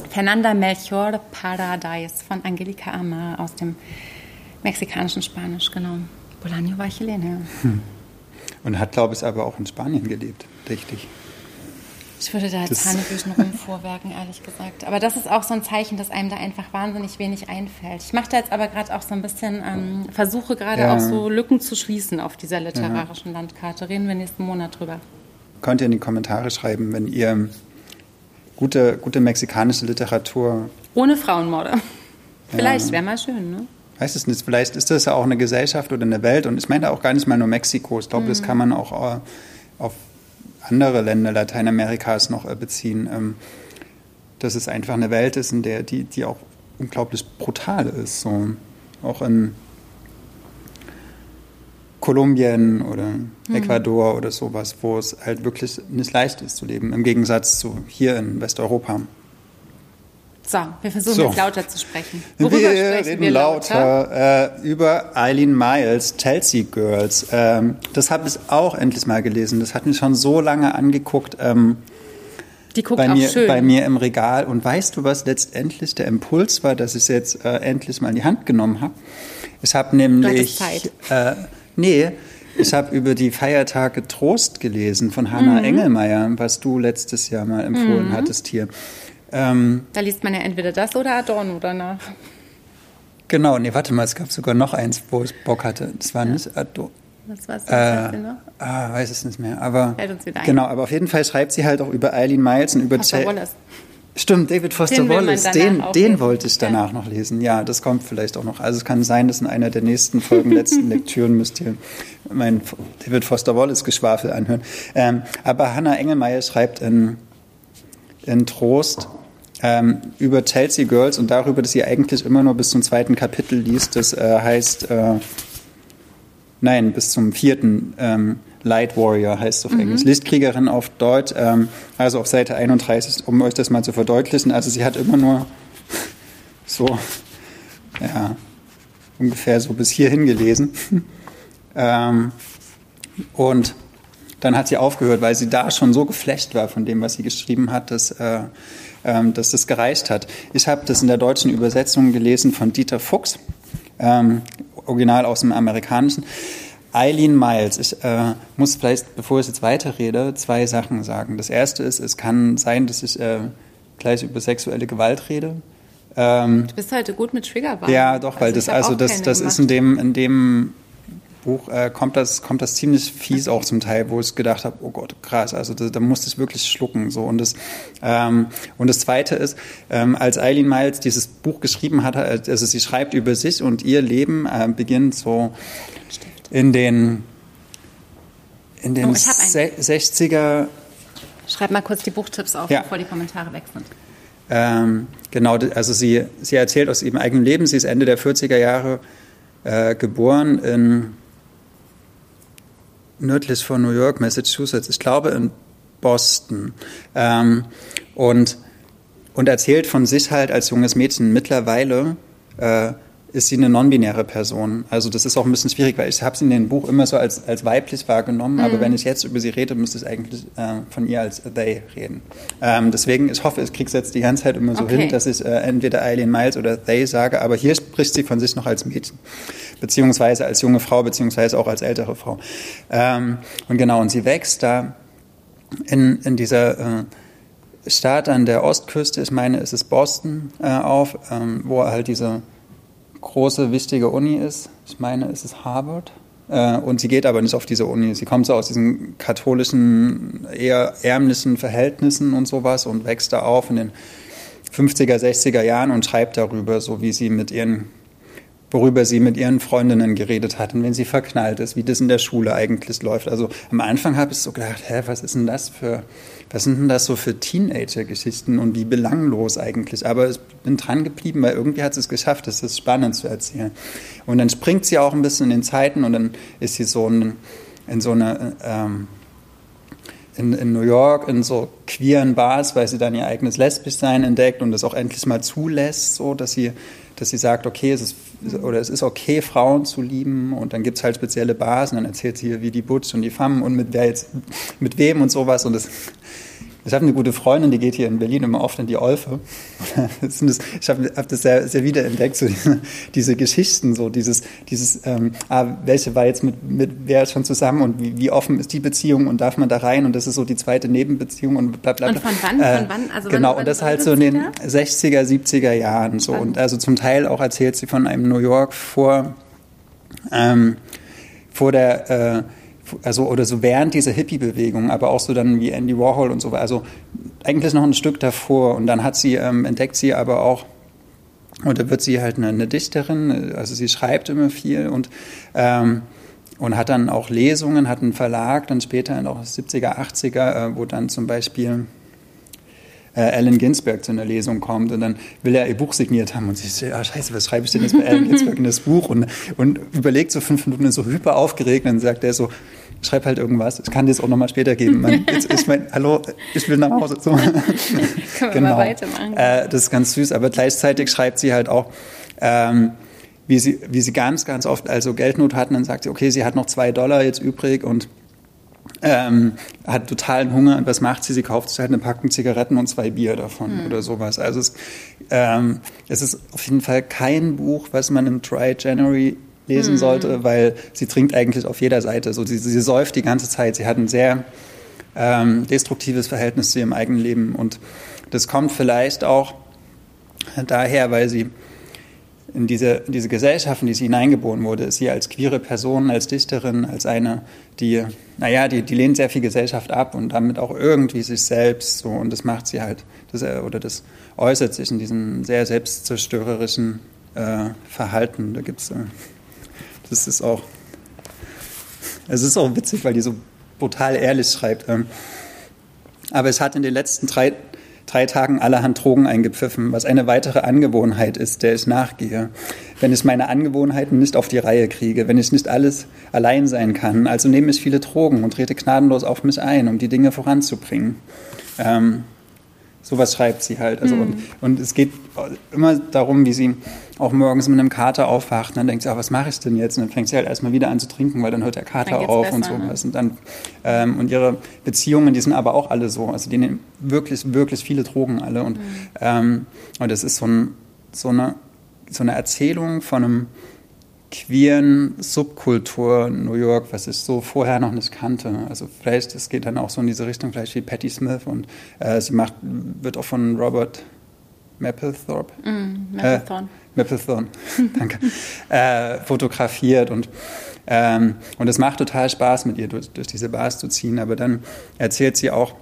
Fernanda Melchior Paradise von Angelica Amar aus dem mexikanischen Spanisch, genau. Bolaño war Chilene. Hm. Und hat, glaube ich, aber auch in Spanien gelebt, richtig. Ich würde da jetzt Hanebüchen rumvorwerken, ehrlich gesagt. Aber das ist auch so ein Zeichen, dass einem da einfach wahnsinnig wenig einfällt. Ich mache da jetzt aber gerade auch so ein bisschen, ähm, versuche gerade ja. auch so Lücken zu schließen auf dieser literarischen ja. Landkarte. Reden wir nächsten Monat drüber. Könnt ihr in die Kommentare schreiben, wenn ihr gute, gute mexikanische Literatur. Ohne Frauenmorde. Vielleicht, ja. wäre mal schön, ne? Weiß es nicht, vielleicht ist das ja auch eine Gesellschaft oder eine Welt. Und ich meine auch gar nicht mal nur Mexiko. Ich glaube, mhm. das kann man auch äh, auf andere Länder Lateinamerikas noch äh, beziehen, ähm, dass es einfach eine Welt ist, in der die, die auch unglaublich brutal ist. So. Auch in Kolumbien oder mhm. Ecuador oder sowas, wo es halt wirklich nicht leicht ist zu leben, im Gegensatz zu hier in Westeuropa. So, wir versuchen so. jetzt lauter zu sprechen. Worüber wir reden wir lauter, lauter äh, über Eileen Miles, Chelsea Girls. Ähm, das habe ich auch endlich mal gelesen. Das hat mich schon so lange angeguckt. Ähm, die guckt bei auch mir, schön. bei mir im Regal. Und weißt du, was letztendlich der Impuls war, dass ich es jetzt äh, endlich mal in die Hand genommen habe? Ich habe nämlich... Äh, nee, ich habe über die Feiertage Trost gelesen von Hannah mhm. Engelmeier, was du letztes Jahr mal empfohlen mhm. hattest hier. Ähm, da liest man ja entweder das oder Adorno danach. Genau, nee, warte mal, es gab sogar noch eins, wo ich Bock hatte. Das war ja. nicht Adorno. Was war es äh, noch? Ah, weiß es nicht mehr. Aber, uns wieder ein. Genau, aber auf jeden Fall schreibt sie halt auch über Eileen Miles und über Pastor Wallace. Stimmt, David Foster Wallace, den, den wollte ich danach ja. noch lesen. Ja, das kommt vielleicht auch noch. Also es kann sein, dass in einer der nächsten Folgen, letzten Lektüren müsst ihr mein David Foster Wallace Geschwafel anhören. Ähm, aber Hannah Engelmeier schreibt in, in Trost ähm, über Chelsea Girls und darüber, dass sie eigentlich immer nur bis zum zweiten Kapitel liest. Das äh, heißt, äh, nein, bis zum vierten ähm, Light Warrior heißt es auf mhm. Englisch. Lichtkriegerin auf Deutsch, ähm, also auf Seite 31, um euch das mal zu verdeutlichen. Also sie hat immer nur so, ja, ungefähr so bis hierhin gelesen. ähm, und dann hat sie aufgehört, weil sie da schon so geflecht war von dem, was sie geschrieben hat, dass, äh, äh, dass das gereicht hat. Ich habe das in der deutschen Übersetzung gelesen von Dieter Fuchs, ähm, original aus dem Amerikanischen. Eileen Miles. Ich äh, muss vielleicht, bevor ich jetzt weiterrede, zwei Sachen sagen. Das erste ist, es kann sein, dass ich äh, gleich über sexuelle Gewalt rede. Ähm, du bist heute gut mit Triggerwarnung. Ja, doch, weil also das also das, das ist in dem in dem Buch äh, kommt das kommt das ziemlich fies auch zum Teil, wo ich gedacht habe, oh Gott, krass, also da, da musste ich wirklich schlucken so und das ähm, und das zweite ist, ähm, als Eileen Miles dieses Buch geschrieben hat, also sie schreibt über sich und ihr Leben äh, beginnt so in den, in den oh, 60er. Schreib mal kurz die Buchtipps auf, ja. bevor die Kommentare weg sind. Ähm, genau, also sie, sie erzählt aus ihrem eigenen Leben. Sie ist Ende der 40er Jahre äh, geboren in nördlich von New York, Massachusetts, ich glaube in Boston. Ähm, und, und erzählt von sich halt als junges Mädchen mittlerweile. Äh, ist sie eine non-binäre Person. Also das ist auch ein bisschen schwierig, weil ich habe sie in dem Buch immer so als, als weiblich wahrgenommen, mhm. aber wenn ich jetzt über sie rede, müsste ich eigentlich äh, von ihr als they reden. Ähm, deswegen, ich hoffe, ich kriege es jetzt die ganze Zeit immer so okay. hin, dass ich äh, entweder Eileen Miles oder they sage, aber hier spricht sie von sich noch als Mädchen, beziehungsweise als junge Frau, beziehungsweise auch als ältere Frau. Ähm, und genau, und sie wächst da in, in dieser... Äh, Stadt an der Ostküste, ich meine, es ist Boston äh, auf, ähm, wo halt diese große, wichtige Uni ist. Ich meine, es ist Harvard. Äh, und sie geht aber nicht auf diese Uni. Sie kommt so aus diesen katholischen, eher ärmlichen Verhältnissen und sowas und wächst da auf in den 50er, 60er Jahren und schreibt darüber, so wie sie mit ihren worüber sie mit ihren Freundinnen geredet hat und wenn sie verknallt ist, wie das in der Schule eigentlich läuft. Also am Anfang habe ich so gedacht, hä, was ist denn das für, was sind denn das so für Teenager-Geschichten und wie belanglos eigentlich. Aber ich bin dran geblieben, weil irgendwie hat sie es geschafft, das ist spannend zu erzählen. Und dann springt sie auch ein bisschen in den Zeiten und dann ist sie so in, in so eine ähm, in, in, New York in so queeren Bars, weil sie dann ihr eigenes Lesbischsein entdeckt und das auch endlich mal zulässt, so dass sie, dass sie sagt, okay, es ist oder es ist okay, Frauen zu lieben und dann gibt es halt spezielle Bars und dann erzählt sie, wie die Butch und die Femme und mit wer jetzt, mit wem und sowas und das ich habe eine gute Freundin, die geht hier in Berlin immer oft in die Olfe. ich habe hab das sehr, sehr wiederentdeckt, so diese, diese, Geschichten, so dieses, dieses ähm, ah, welche war jetzt mit, mit wer schon zusammen und wie, wie, offen ist die Beziehung und darf man da rein und das ist so die zweite Nebenbeziehung und bla bla bla. Und von wann? Äh, von wann? Also genau, wann, und das halt so in den 60er, 70er Jahren so. Und also zum Teil auch erzählt sie von einem New York vor, ähm, vor der äh, also oder so während dieser Hippie-Bewegung, aber auch so dann wie Andy Warhol und so, also eigentlich noch ein Stück davor. Und dann hat sie, ähm, entdeckt sie aber auch, oder wird sie halt eine, eine, Dichterin, also sie schreibt immer viel und, ähm, und hat dann auch Lesungen, hat einen Verlag, dann später in auch 70er, 80er, äh, wo dann zum Beispiel äh, Allen Ginsberg zu einer Lesung kommt und dann will er ihr Buch signiert haben und sie sagt, ah, scheiße, was schreibe ich denn jetzt bei Allen Ginsberg in das Buch? Und, und überlegt so fünf Minuten so hyper aufgeregt und dann sagt er so, schreib halt irgendwas. Ich kann dir es auch nochmal später geben. Man, jetzt, ich mein, hallo, ich will nach Hause. So. Können wir genau. mal weitermachen. Äh, das ist ganz süß, aber gleichzeitig schreibt sie halt auch, ähm, wie, sie, wie sie ganz, ganz oft also Geldnot hatten, dann sagt sie, okay, sie hat noch zwei Dollar jetzt übrig und ähm, hat totalen Hunger und was macht sie? Sie kauft sich halt eine Packung Zigaretten und zwei Bier davon mhm. oder sowas. Also es, ähm, es ist auf jeden Fall kein Buch, was man im Dry January lesen mhm. sollte, weil sie trinkt eigentlich auf jeder Seite. So, sie, sie säuft die ganze Zeit. Sie hat ein sehr ähm, destruktives Verhältnis zu ihrem eigenen Leben. Und das kommt vielleicht auch daher, weil sie in diese, diese Gesellschaft, in die sie hineingeboren wurde, ist sie als queere Person, als Dichterin, als eine, die, naja, die, die lehnt sehr viel Gesellschaft ab und damit auch irgendwie sich selbst so und das macht sie halt, das, äh, oder das äußert sich in diesem sehr selbstzerstörerischen äh, Verhalten. Da gibt's, äh, das ist auch, es ist auch witzig, weil die so brutal ehrlich schreibt. Ähm, aber es hat in den letzten drei drei Tagen allerhand Drogen eingepfiffen, was eine weitere Angewohnheit ist, der ich nachgehe. Wenn ich meine Angewohnheiten nicht auf die Reihe kriege, wenn ich nicht alles allein sein kann, also nehme ich viele Drogen und trete gnadenlos auf mich ein, um die Dinge voranzubringen. Ähm, Sowas schreibt sie halt. Also, mhm. und, und es geht immer darum, wie sie auch morgens mit einem Kater aufwacht. Und dann denkt sie, ah, was mache ich denn jetzt? Und dann fängt sie halt erstmal wieder an zu trinken, weil dann hört der Kater auf besser, und sowas. Ne? Und, dann, ähm, und ihre Beziehungen, die sind aber auch alle so. Also die nehmen wirklich, wirklich viele Drogen alle. Und, mhm. ähm, und das ist so, ein, so, eine, so eine Erzählung von einem queeren Subkultur New York, was ich so vorher noch nicht kannte. Also vielleicht, es geht dann auch so in diese Richtung, vielleicht wie Patti Smith und äh, sie macht, wird auch von Robert Mapplethorpe, mm, Mapplethorne, äh, Mapplethorne. Danke, äh, fotografiert und ähm, und es macht total Spaß mit ihr durch, durch, diese Bars zu ziehen, aber dann erzählt sie auch,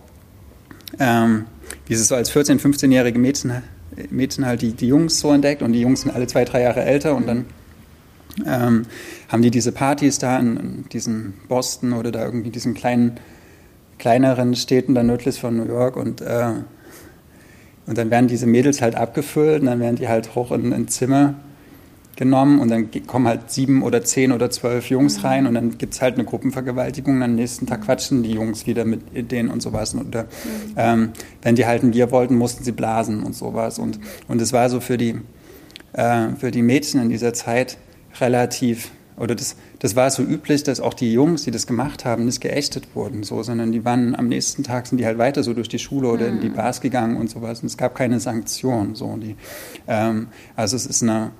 ähm, wie sie so als 14-, 15-jährige Mädchen, Mädchen halt die, die Jungs so entdeckt. Und die Jungs sind alle zwei, drei Jahre älter. Und dann ähm, haben die diese Partys da in, in diesen Boston oder da irgendwie diesen kleinen, kleineren Städten da nördlich von New York. Und, äh, und dann werden diese Mädels halt abgefüllt und dann werden die halt hoch in ein Zimmer genommen und dann kommen halt sieben oder zehn oder zwölf Jungs mhm. rein und dann gibt es halt eine Gruppenvergewaltigung und am nächsten Tag quatschen die Jungs wieder mit denen und sowas. Und, oder, mhm. ähm, wenn die halt ein Bier wollten, mussten sie blasen und sowas. Und, und es war so für die, äh, für die Mädchen in dieser Zeit relativ, oder das, das war so üblich, dass auch die Jungs, die das gemacht haben, nicht geächtet wurden, so, sondern die waren am nächsten Tag sind die halt weiter so durch die Schule oder mhm. in die mhm. Bars gegangen und sowas. Und es gab keine Sanktionen. So. Die, ähm, also es ist eine,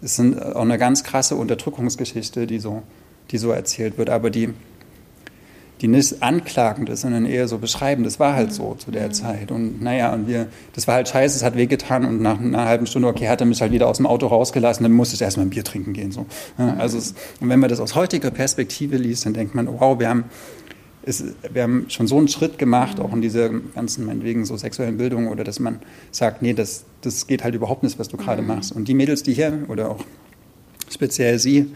es ist auch eine ganz krasse Unterdrückungsgeschichte, die so, die so erzählt wird. Aber die, die nicht anklagend ist, sondern eher so beschreibend. Das war halt so zu der mhm. Zeit. Und naja, und wir, das war halt scheiße, es hat wehgetan und nach einer halben Stunde, okay, hat er mich halt wieder aus dem Auto rausgelassen, dann musste ich erstmal ein Bier trinken gehen. So. Ja, also es, und wenn man das aus heutiger Perspektive liest, dann denkt man, wow, wir haben, es, wir haben schon so einen Schritt gemacht, auch in dieser ganzen, meinetwegen, so sexuellen Bildung, oder dass man sagt, nee, das, das geht halt überhaupt nicht, was du gerade mhm. machst. Und die Mädels, die hier, oder auch speziell sie,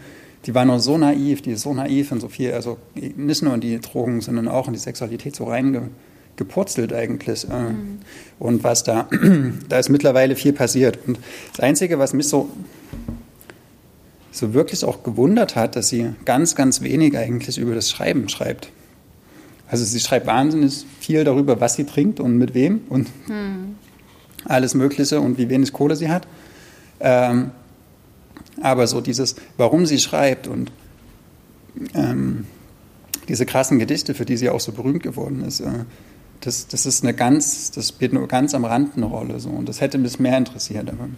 die war noch so naiv, die ist so naiv und so viel, also nicht nur in die Drogen, sondern auch in die Sexualität so reingepurzelt eigentlich. Äh. Mhm. Und was da, da ist mittlerweile viel passiert. Und das Einzige, was mich so, so wirklich auch gewundert hat, dass sie ganz, ganz wenig eigentlich über das Schreiben schreibt. Also sie schreibt wahnsinnig viel darüber, was sie trinkt und mit wem und mhm. alles Mögliche und wie wenig Kohle sie hat. Ähm, aber so dieses, warum sie schreibt und ähm, diese krassen Gedichte, für die sie auch so berühmt geworden ist, äh, das, das ist eine ganz, das spielt nur ganz am Rand eine Rolle. So. Und das hätte mich mehr interessiert. Aber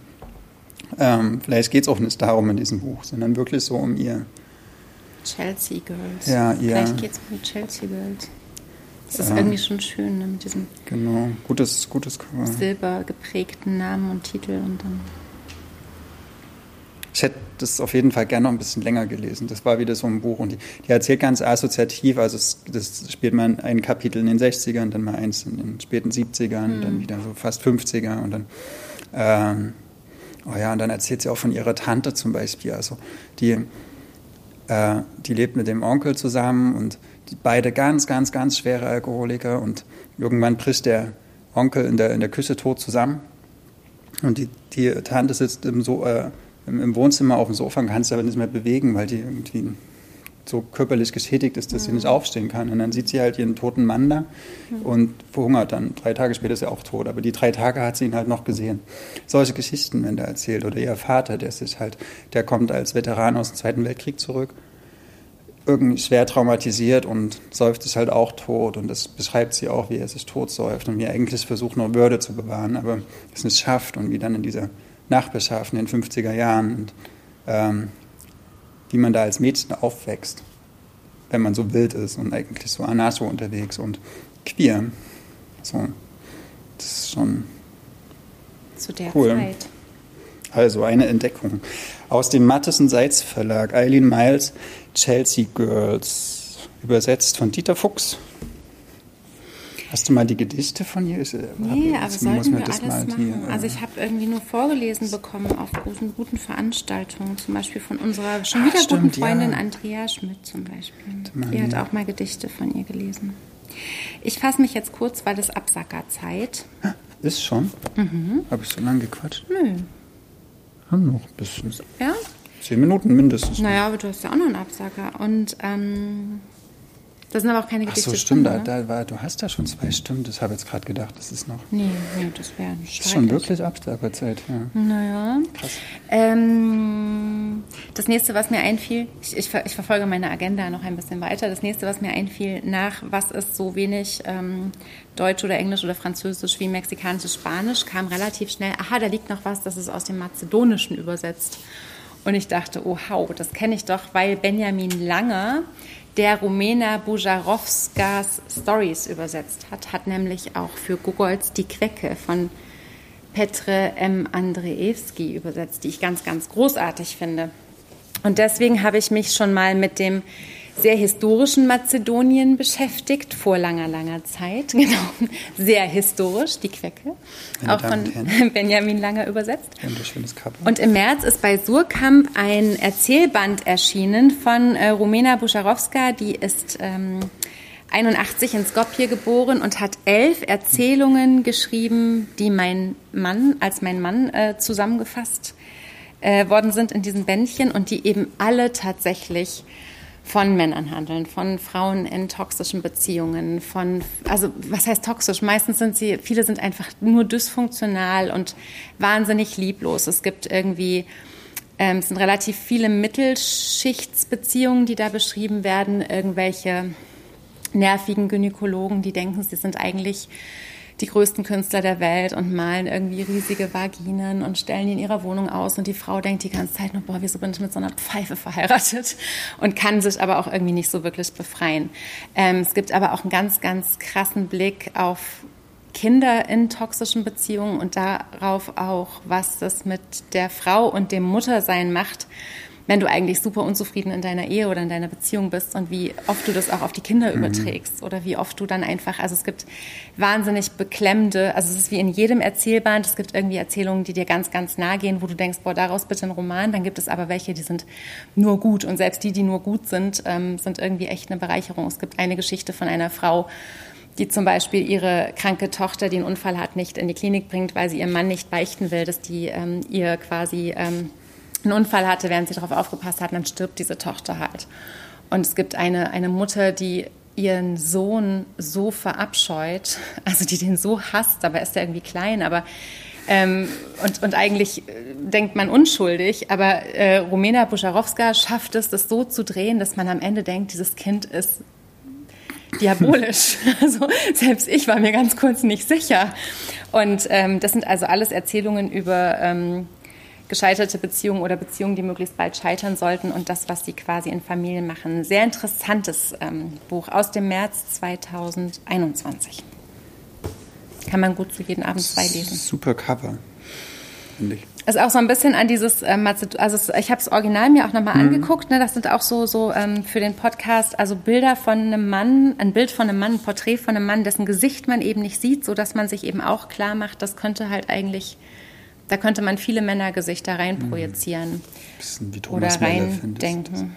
ähm, vielleicht geht es auch nicht darum in diesem Buch, sondern wirklich so um ihr. Chelsea Girls. Ja, ihr, vielleicht geht es um Chelsea Girls. Das ist ja, irgendwie schon schön, ne, mit diesem genau, gutes, gutes Silber geprägten Namen und Titel und dann ich hätte das auf jeden Fall gerne noch ein bisschen länger gelesen. Das war wieder so ein Buch und die, die erzählt ganz assoziativ. Also es, das spielt man ein Kapitel in den 60ern, dann mal eins in den späten 70ern, mhm. dann wieder so fast 50er und dann ähm, oh ja, und dann erzählt sie auch von ihrer Tante zum Beispiel. Also die, äh, die lebt mit dem Onkel zusammen und die, beide ganz, ganz, ganz schwere Alkoholiker und irgendwann bricht der Onkel in der, in der Küche tot zusammen und die, die Tante sitzt im so äh, im Wohnzimmer auf dem Sofa und kann sich aber nicht mehr bewegen, weil die irgendwie so körperlich geschädigt ist, dass mhm. sie nicht aufstehen kann. Und dann sieht sie halt ihren toten Mann da mhm. und verhungert dann. Drei Tage später ist er auch tot. Aber die drei Tage hat sie ihn halt noch gesehen. Solche Geschichten werden da erzählt. Oder ihr Vater, der sich halt, der kommt als Veteran aus dem Zweiten Weltkrieg zurück, irgendwie schwer traumatisiert und säuft sich halt auch tot. Und das beschreibt sie auch, wie er sich tot säuft und wie er eigentlich versucht, noch Würde zu bewahren, aber es nicht schafft und wie dann in dieser Nachbarschaft in den 50er Jahren und ähm, wie man da als Mädchen aufwächst, wenn man so wild ist und eigentlich so anarcho unterwegs und queer. So, das ist schon zu der cool. Zeit. Also eine Entdeckung. Aus dem Matheson Seitz Verlag, Eileen Miles, Chelsea Girls. Übersetzt von Dieter Fuchs. Hast du mal die Gedichte von ihr? Nee, aber sollten wir alles machen. Die, äh also ich habe irgendwie nur vorgelesen bekommen auf guten, guten Veranstaltungen, zum Beispiel von unserer schon wieder Ach, stimmt, guten Freundin ja. Andrea Schmidt zum Beispiel. Die hat auch mal Gedichte von ihr gelesen. Ich fasse mich jetzt kurz, weil es Absackerzeit. Ist schon? Mhm. Habe ich so lange gequatscht? Nö. Haben noch ein bisschen. Ja? Zehn Minuten mindestens. Naja, aber du hast ja auch noch einen Absacker. Und ähm, da sind aber auch keine Gedichte Ach so, stimmt. Drin, da, da war, du hast da schon zwei Stimmen. Das habe ich jetzt gerade gedacht. Das ist noch. Nee, nee das wäre nicht. Das ist schon wirklich Absackerzeit, ja. Naja. Krass. Ähm, das nächste, was mir einfiel, ich, ich, ich, verfolge meine Agenda noch ein bisschen weiter. Das nächste, was mir einfiel, nach was ist so wenig ähm, Deutsch oder Englisch oder Französisch wie Mexikanisches Spanisch, kam relativ schnell, aha, da liegt noch was, das ist aus dem Mazedonischen übersetzt. Und ich dachte, oh, hau, das kenne ich doch, weil Benjamin Langer der Rumena Bujarowskas Stories übersetzt hat, hat nämlich auch für Gogolz Die Quecke von Petre M. Andreewski übersetzt, die ich ganz, ganz großartig finde. Und deswegen habe ich mich schon mal mit dem sehr historischen Mazedonien beschäftigt, vor langer, langer Zeit. Genau, sehr historisch, die Quecke. Meine auch Damen von Benjamin Langer übersetzt. Wunderschönes Cover. Und im März ist bei Surkamp ein Erzählband erschienen von äh, Rumena Buscharowska, die ist ähm, 81 in Skopje geboren und hat elf Erzählungen geschrieben, die mein Mann, als mein Mann äh, zusammengefasst äh, worden sind in diesen Bändchen und die eben alle tatsächlich von Männern handeln, von Frauen in toxischen Beziehungen, von, also was heißt toxisch? Meistens sind sie, viele sind einfach nur dysfunktional und wahnsinnig lieblos. Es gibt irgendwie, ähm, es sind relativ viele Mittelschichtsbeziehungen, die da beschrieben werden, irgendwelche nervigen Gynäkologen, die denken, sie sind eigentlich die größten Künstler der Welt und malen irgendwie riesige Vaginen und stellen die in ihrer Wohnung aus und die Frau denkt die ganze Zeit nur, boah, wieso bin ich mit so einer Pfeife verheiratet und kann sich aber auch irgendwie nicht so wirklich befreien. Ähm, es gibt aber auch einen ganz, ganz krassen Blick auf Kinder in toxischen Beziehungen und darauf auch, was das mit der Frau und dem Muttersein macht wenn du eigentlich super unzufrieden in deiner Ehe oder in deiner Beziehung bist und wie oft du das auch auf die Kinder mhm. überträgst oder wie oft du dann einfach, also es gibt wahnsinnig beklemmende, also es ist wie in jedem Erzählband, es gibt irgendwie Erzählungen, die dir ganz, ganz nah gehen, wo du denkst, boah, daraus bitte ein Roman, dann gibt es aber welche, die sind nur gut und selbst die, die nur gut sind, ähm, sind irgendwie echt eine Bereicherung. Es gibt eine Geschichte von einer Frau, die zum Beispiel ihre kranke Tochter, die einen Unfall hat, nicht in die Klinik bringt, weil sie ihrem Mann nicht beichten will, dass die ähm, ihr quasi ähm, einen Unfall hatte, während sie darauf aufgepasst hat, dann stirbt diese Tochter halt. Und es gibt eine, eine Mutter, die ihren Sohn so verabscheut, also die den so hasst, dabei ist er irgendwie klein, aber ähm, und, und eigentlich äh, denkt man unschuldig, aber äh, Romena Buscharowska schafft es, das so zu drehen, dass man am Ende denkt, dieses Kind ist diabolisch. Also selbst ich war mir ganz kurz nicht sicher. Und ähm, das sind also alles Erzählungen über ähm, gescheiterte Beziehungen oder Beziehungen, die möglichst bald scheitern sollten und das, was sie quasi in Familien machen. Sehr interessantes ähm, Buch aus dem März 2021. Kann man gut zu jeden Abend zwei lesen. Super Cover, finde ich. Ist auch so ein bisschen an dieses, ähm, also ich habe das Original mir auch nochmal mhm. angeguckt. Ne? Das sind auch so, so ähm, für den Podcast, also Bilder von einem Mann, ein Bild von einem Mann, ein Porträt von einem Mann, dessen Gesicht man eben nicht sieht, so dass man sich eben auch klar macht, das könnte halt eigentlich da könnte man viele Männergesichter rein mhm. Bisschen wie Thomas oder reindenken.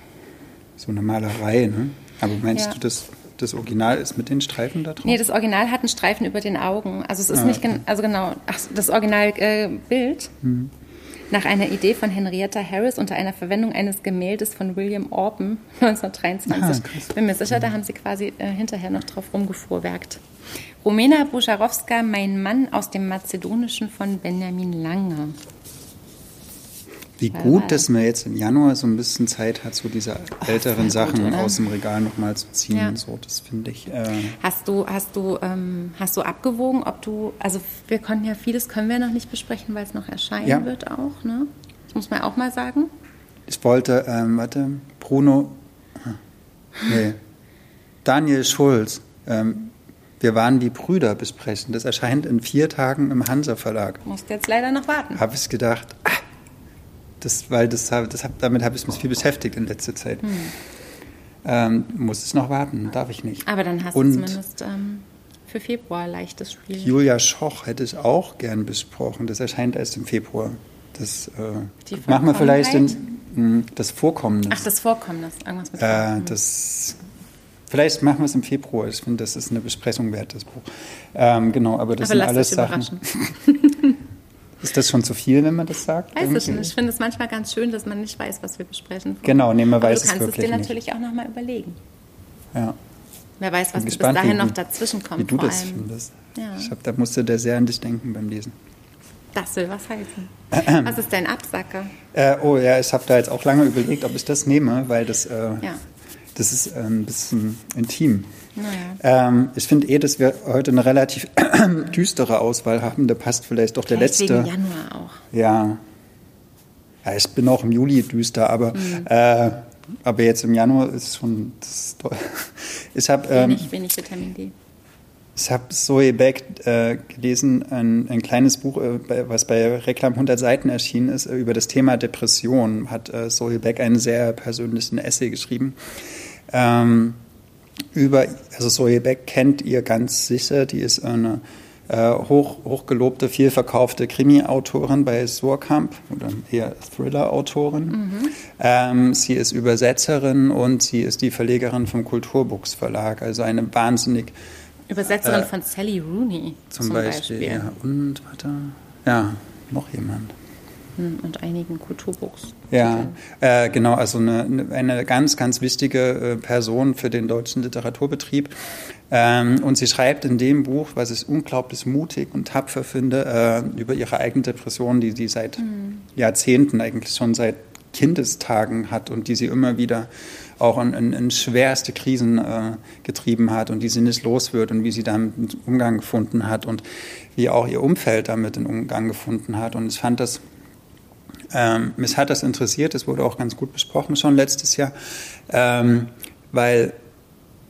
So eine Malerei, ne? Aber meinst ja. du, das, das Original ist mit den Streifen da drauf? Nee, das Original hat einen Streifen über den Augen. Also es ist ah, nicht, okay. also genau, ach, das Originalbild äh, mhm nach einer Idee von Henrietta Harris unter einer Verwendung eines Gemäldes von William Orpen 1923. Ah, Bin mir sicher, da haben sie quasi äh, hinterher noch drauf rumgefuhrwerkt. Romena Buscharowska, Mein Mann aus dem Mazedonischen von Benjamin Lange. Wie gut, dass man jetzt im Januar so ein bisschen Zeit hat, so diese älteren gut, Sachen oder? aus dem Regal nochmal zu ziehen. Ja. So, das finde ich. Äh hast du, hast du, ähm, hast du abgewogen, ob du, also wir konnten ja vieles können wir noch nicht besprechen, weil es noch erscheinen ja. wird auch, ne? Das muss man auch mal sagen. Ich wollte, ähm, warte, Bruno, nee, Daniel Schulz, ähm, wir waren die Brüder besprechen. Das erscheint in vier Tagen im Hansa Verlag. Musst jetzt leider noch warten. Habe ich gedacht, ah, das, weil das, das damit habe ich mich viel beschäftigt in letzter Zeit. Hm. Ähm, muss es noch warten, darf ich nicht. Aber dann hast Und du zumindest ähm, für Februar leichtes Spiel. Julia Schoch hätte ich auch gern besprochen. Das erscheint erst im Februar. Das äh, machen wir vielleicht in, hm, das Vorkommnis. Ach, das Vorkommnis. Irgendwas mit äh, das Vielleicht machen wir es im Februar. Ich finde, das ist eine Besprechung wert, das Buch. Ähm, genau, aber das aber sind alles Sachen. Ist das schon zu viel, wenn man das sagt? Weiß es nicht. Ich finde es manchmal ganz schön, dass man nicht weiß, was wir besprechen. Genau, nee, man weiß es wirklich nicht. Du kannst es dir natürlich auch nochmal überlegen. Ja. Wer weiß, was bis dahin wie, noch dazwischen kommt. Wie du das allem. findest. Ja. Ich hab, da musste der sehr an dich denken beim Lesen. Das will was heißen. was ist dein Absacker? Äh, oh ja, ich habe da jetzt auch lange überlegt, ob ich das nehme, weil das, äh, ja. Das ist ein bisschen intim. Naja. Ähm, ich finde eh, dass wir heute eine relativ düstere Auswahl haben. Da passt vielleicht doch der vielleicht letzte. Wegen Januar auch. Ja. ja. Ich bin auch im Juli düster, aber, mhm. äh, aber jetzt im Januar ist schon. Ist ich habe ähm, wenig, wenig Vitamin D. Ich habe Zoe Beck äh, gelesen, ein, ein, kleines Buch, äh, was bei Reklam 100 Seiten erschienen ist, äh, über das Thema Depression. Hat äh, Zoe Beck einen sehr persönlichen Essay geschrieben. Ähm, über, also Zoe Beck kennt ihr ganz sicher, die ist eine äh, hoch, hochgelobte, viel verkaufte Krimi-Autorin bei Surkamp oder eher Thriller-Autorin. Mhm. Ähm, sie ist Übersetzerin und sie ist die Verlegerin vom Kulturbuchs Verlag, also eine wahnsinnig Übersetzerin äh, von Sally Rooney zum, zum Beispiel. Beispiel. Ja. Und warte, ja, noch jemand und einigen Kulturbooks. Ja, äh, genau, also eine, eine ganz, ganz wichtige äh, Person für den deutschen Literaturbetrieb. Ähm, und sie schreibt in dem Buch, was ich unglaublich mutig und tapfer finde, äh, über ihre eigene Depression, die sie seit mhm. Jahrzehnten, eigentlich schon seit Kindestagen hat und die sie immer wieder auch in, in, in schwerste Krisen äh, getrieben hat und die sie nicht los wird und wie sie damit einen Umgang gefunden hat und wie auch ihr Umfeld damit einen Umgang gefunden hat. Und ich fand das ähm, mich hat das interessiert, das wurde auch ganz gut besprochen schon letztes Jahr, ähm, weil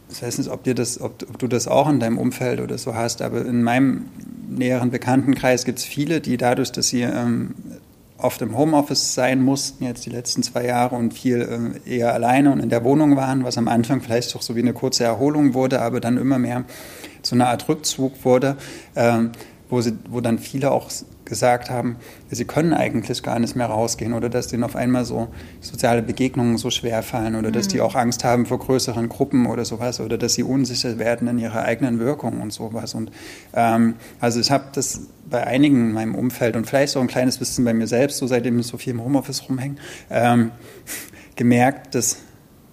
ich weiß nicht, ob, dir das, ob, ob, du das auch in deinem Umfeld oder so hast, aber in meinem näheren Bekanntenkreis gibt es viele, die dadurch, dass sie ähm, oft im Homeoffice sein mussten, jetzt die letzten zwei Jahre und viel äh, eher alleine und in der Wohnung waren, was am Anfang vielleicht doch so wie eine kurze Erholung wurde, aber dann immer mehr zu einer Art Rückzug wurde, äh, wo, sie, wo dann viele auch gesagt haben, sie können eigentlich gar nicht mehr rausgehen oder dass denen auf einmal so soziale Begegnungen so schwer fallen oder mhm. dass die mhm. auch Angst haben vor größeren Gruppen oder sowas oder dass sie unsicher werden in ihrer eigenen Wirkung und sowas. Und ähm, also ich habe das bei einigen in meinem Umfeld und vielleicht so ein kleines bisschen bei mir selbst, so seitdem ich so viel im Homeoffice rumhänge, ähm, gemerkt, dass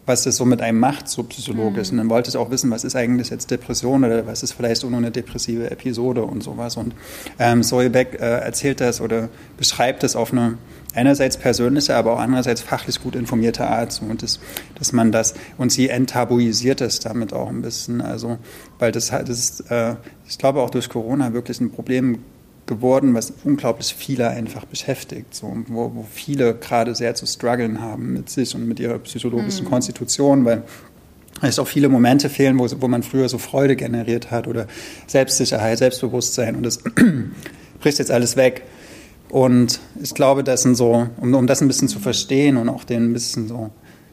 was das so mit einem macht, so psychologisch. Mhm. Und dann wollte ich auch wissen, was ist eigentlich jetzt Depression oder was ist vielleicht auch nur eine depressive Episode und sowas. Und ähm, Zoe Beck äh, erzählt das oder beschreibt das auf eine einerseits persönliche, aber auch andererseits fachlich gut informierte Art. So, und das, dass man das, und sie enttabuisiert es damit auch ein bisschen. Also, weil das, das ist, äh, ich glaube auch durch Corona wirklich ein Problem geworden, was unglaublich viele einfach beschäftigt, so, wo, wo viele gerade sehr zu strugglen haben mit sich und mit ihrer psychologischen mhm. Konstitution, weil es auch viele Momente fehlen, wo, wo man früher so Freude generiert hat oder Selbstsicherheit, Selbstbewusstsein und das bricht jetzt alles weg. Und ich glaube, das sind so, um, um das ein bisschen zu verstehen und auch den ein bisschen so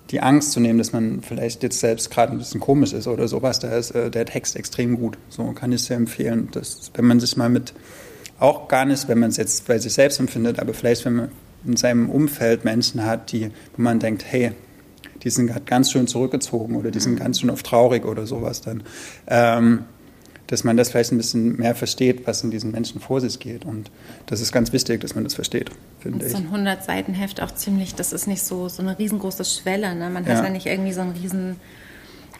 die Angst zu nehmen, dass man vielleicht jetzt selbst gerade ein bisschen komisch ist oder sowas, da ist äh, der Text extrem gut. So kann ich sehr empfehlen, dass, wenn man sich mal mit auch gar nicht, wenn man es jetzt bei sich selbst empfindet, aber vielleicht, wenn man in seinem Umfeld Menschen hat, die, wo man denkt, hey, die sind gerade ganz schön zurückgezogen oder die sind ganz schön oft traurig oder sowas, dann, ähm, dass man das vielleicht ein bisschen mehr versteht, was in diesen Menschen vor sich geht. Und das ist ganz wichtig, dass man das versteht, finde ich. So ein 100-Seiten-Heft auch ziemlich, das ist nicht so, so eine riesengroße Schwelle. Ne? Man hat ja. ja nicht irgendwie so einen riesen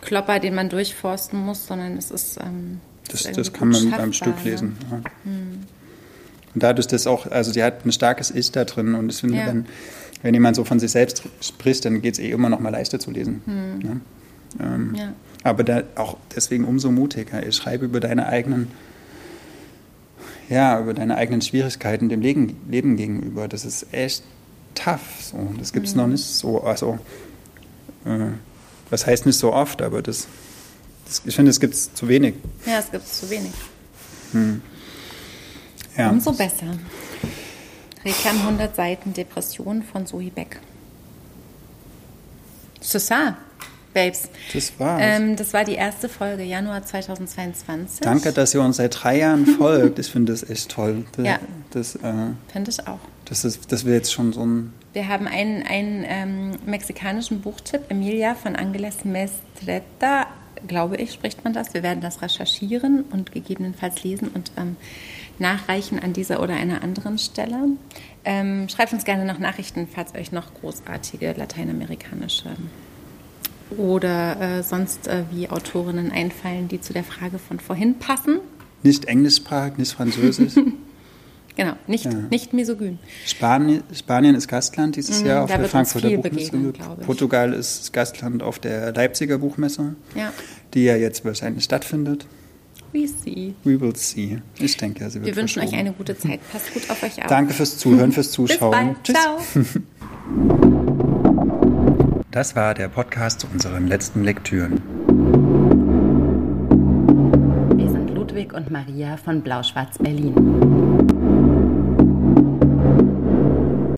Klopper, den man durchforsten muss, sondern es ist. Ähm, das, das kann man beim Stück lesen. Ne? Ja. Hm. Und dadurch, dass auch, also die hat ein starkes Ich da drin und ich finde, ja. wenn, wenn jemand so von sich selbst spricht, dann geht es eh immer noch mal leichter zu lesen. Hm. Ne? Ähm, ja. Aber da auch deswegen umso mutiger. Ich schreibe über deine eigenen, ja, über deine eigenen Schwierigkeiten dem Leben, Leben gegenüber. Das ist echt tough. So. Das gibt es mhm. noch nicht so. Also, äh, das heißt nicht so oft, aber das, das ich finde, es gibt es zu wenig. Ja, es gibt es zu wenig. Hm. Ja. Umso besser. Reklam 100 Seiten Depression von Zoe Beck. C'est ça, Babes. Das war's. Ähm, das war die erste Folge, Januar 2022. Danke, dass ihr uns seit drei Jahren folgt. Ich finde das echt toll. Das, Ja. Das, äh, Finde ich auch. das, ist, das wäre jetzt schon so ein. Wir haben einen, einen ähm, mexikanischen Buchtipp, Emilia von Angeles Mestreta, glaube ich, spricht man das. Wir werden das recherchieren und gegebenenfalls lesen und ähm, nachreichen an dieser oder einer anderen Stelle. Ähm, schreibt uns gerne noch Nachrichten, falls euch noch großartige lateinamerikanische oder äh, sonst äh, wie Autorinnen einfallen, die zu der Frage von vorhin passen. Nicht englischsprachig, nicht französisch. Genau, nicht, Ja. nicht misogyn. Spanien, Spanien ist Gastland dieses Mhm, Jahr auf der Frankfurter Buchmesse. begegnen. Portugal ist Gastland auf der Leipziger Buchmesse, Ja, die ja jetzt wahrscheinlich stattfindet. We see. We will see. Ich denke, sie wird Wir wünschen euch eine gute Zeit. Passt gut auf euch auf. Danke fürs Zuhören, fürs Bis Zuschauen. bald. Ciao. Das war der Podcast zu unseren letzten Lektüren. Wir sind Ludwig und Maria von Blau-Schwarz Berlin.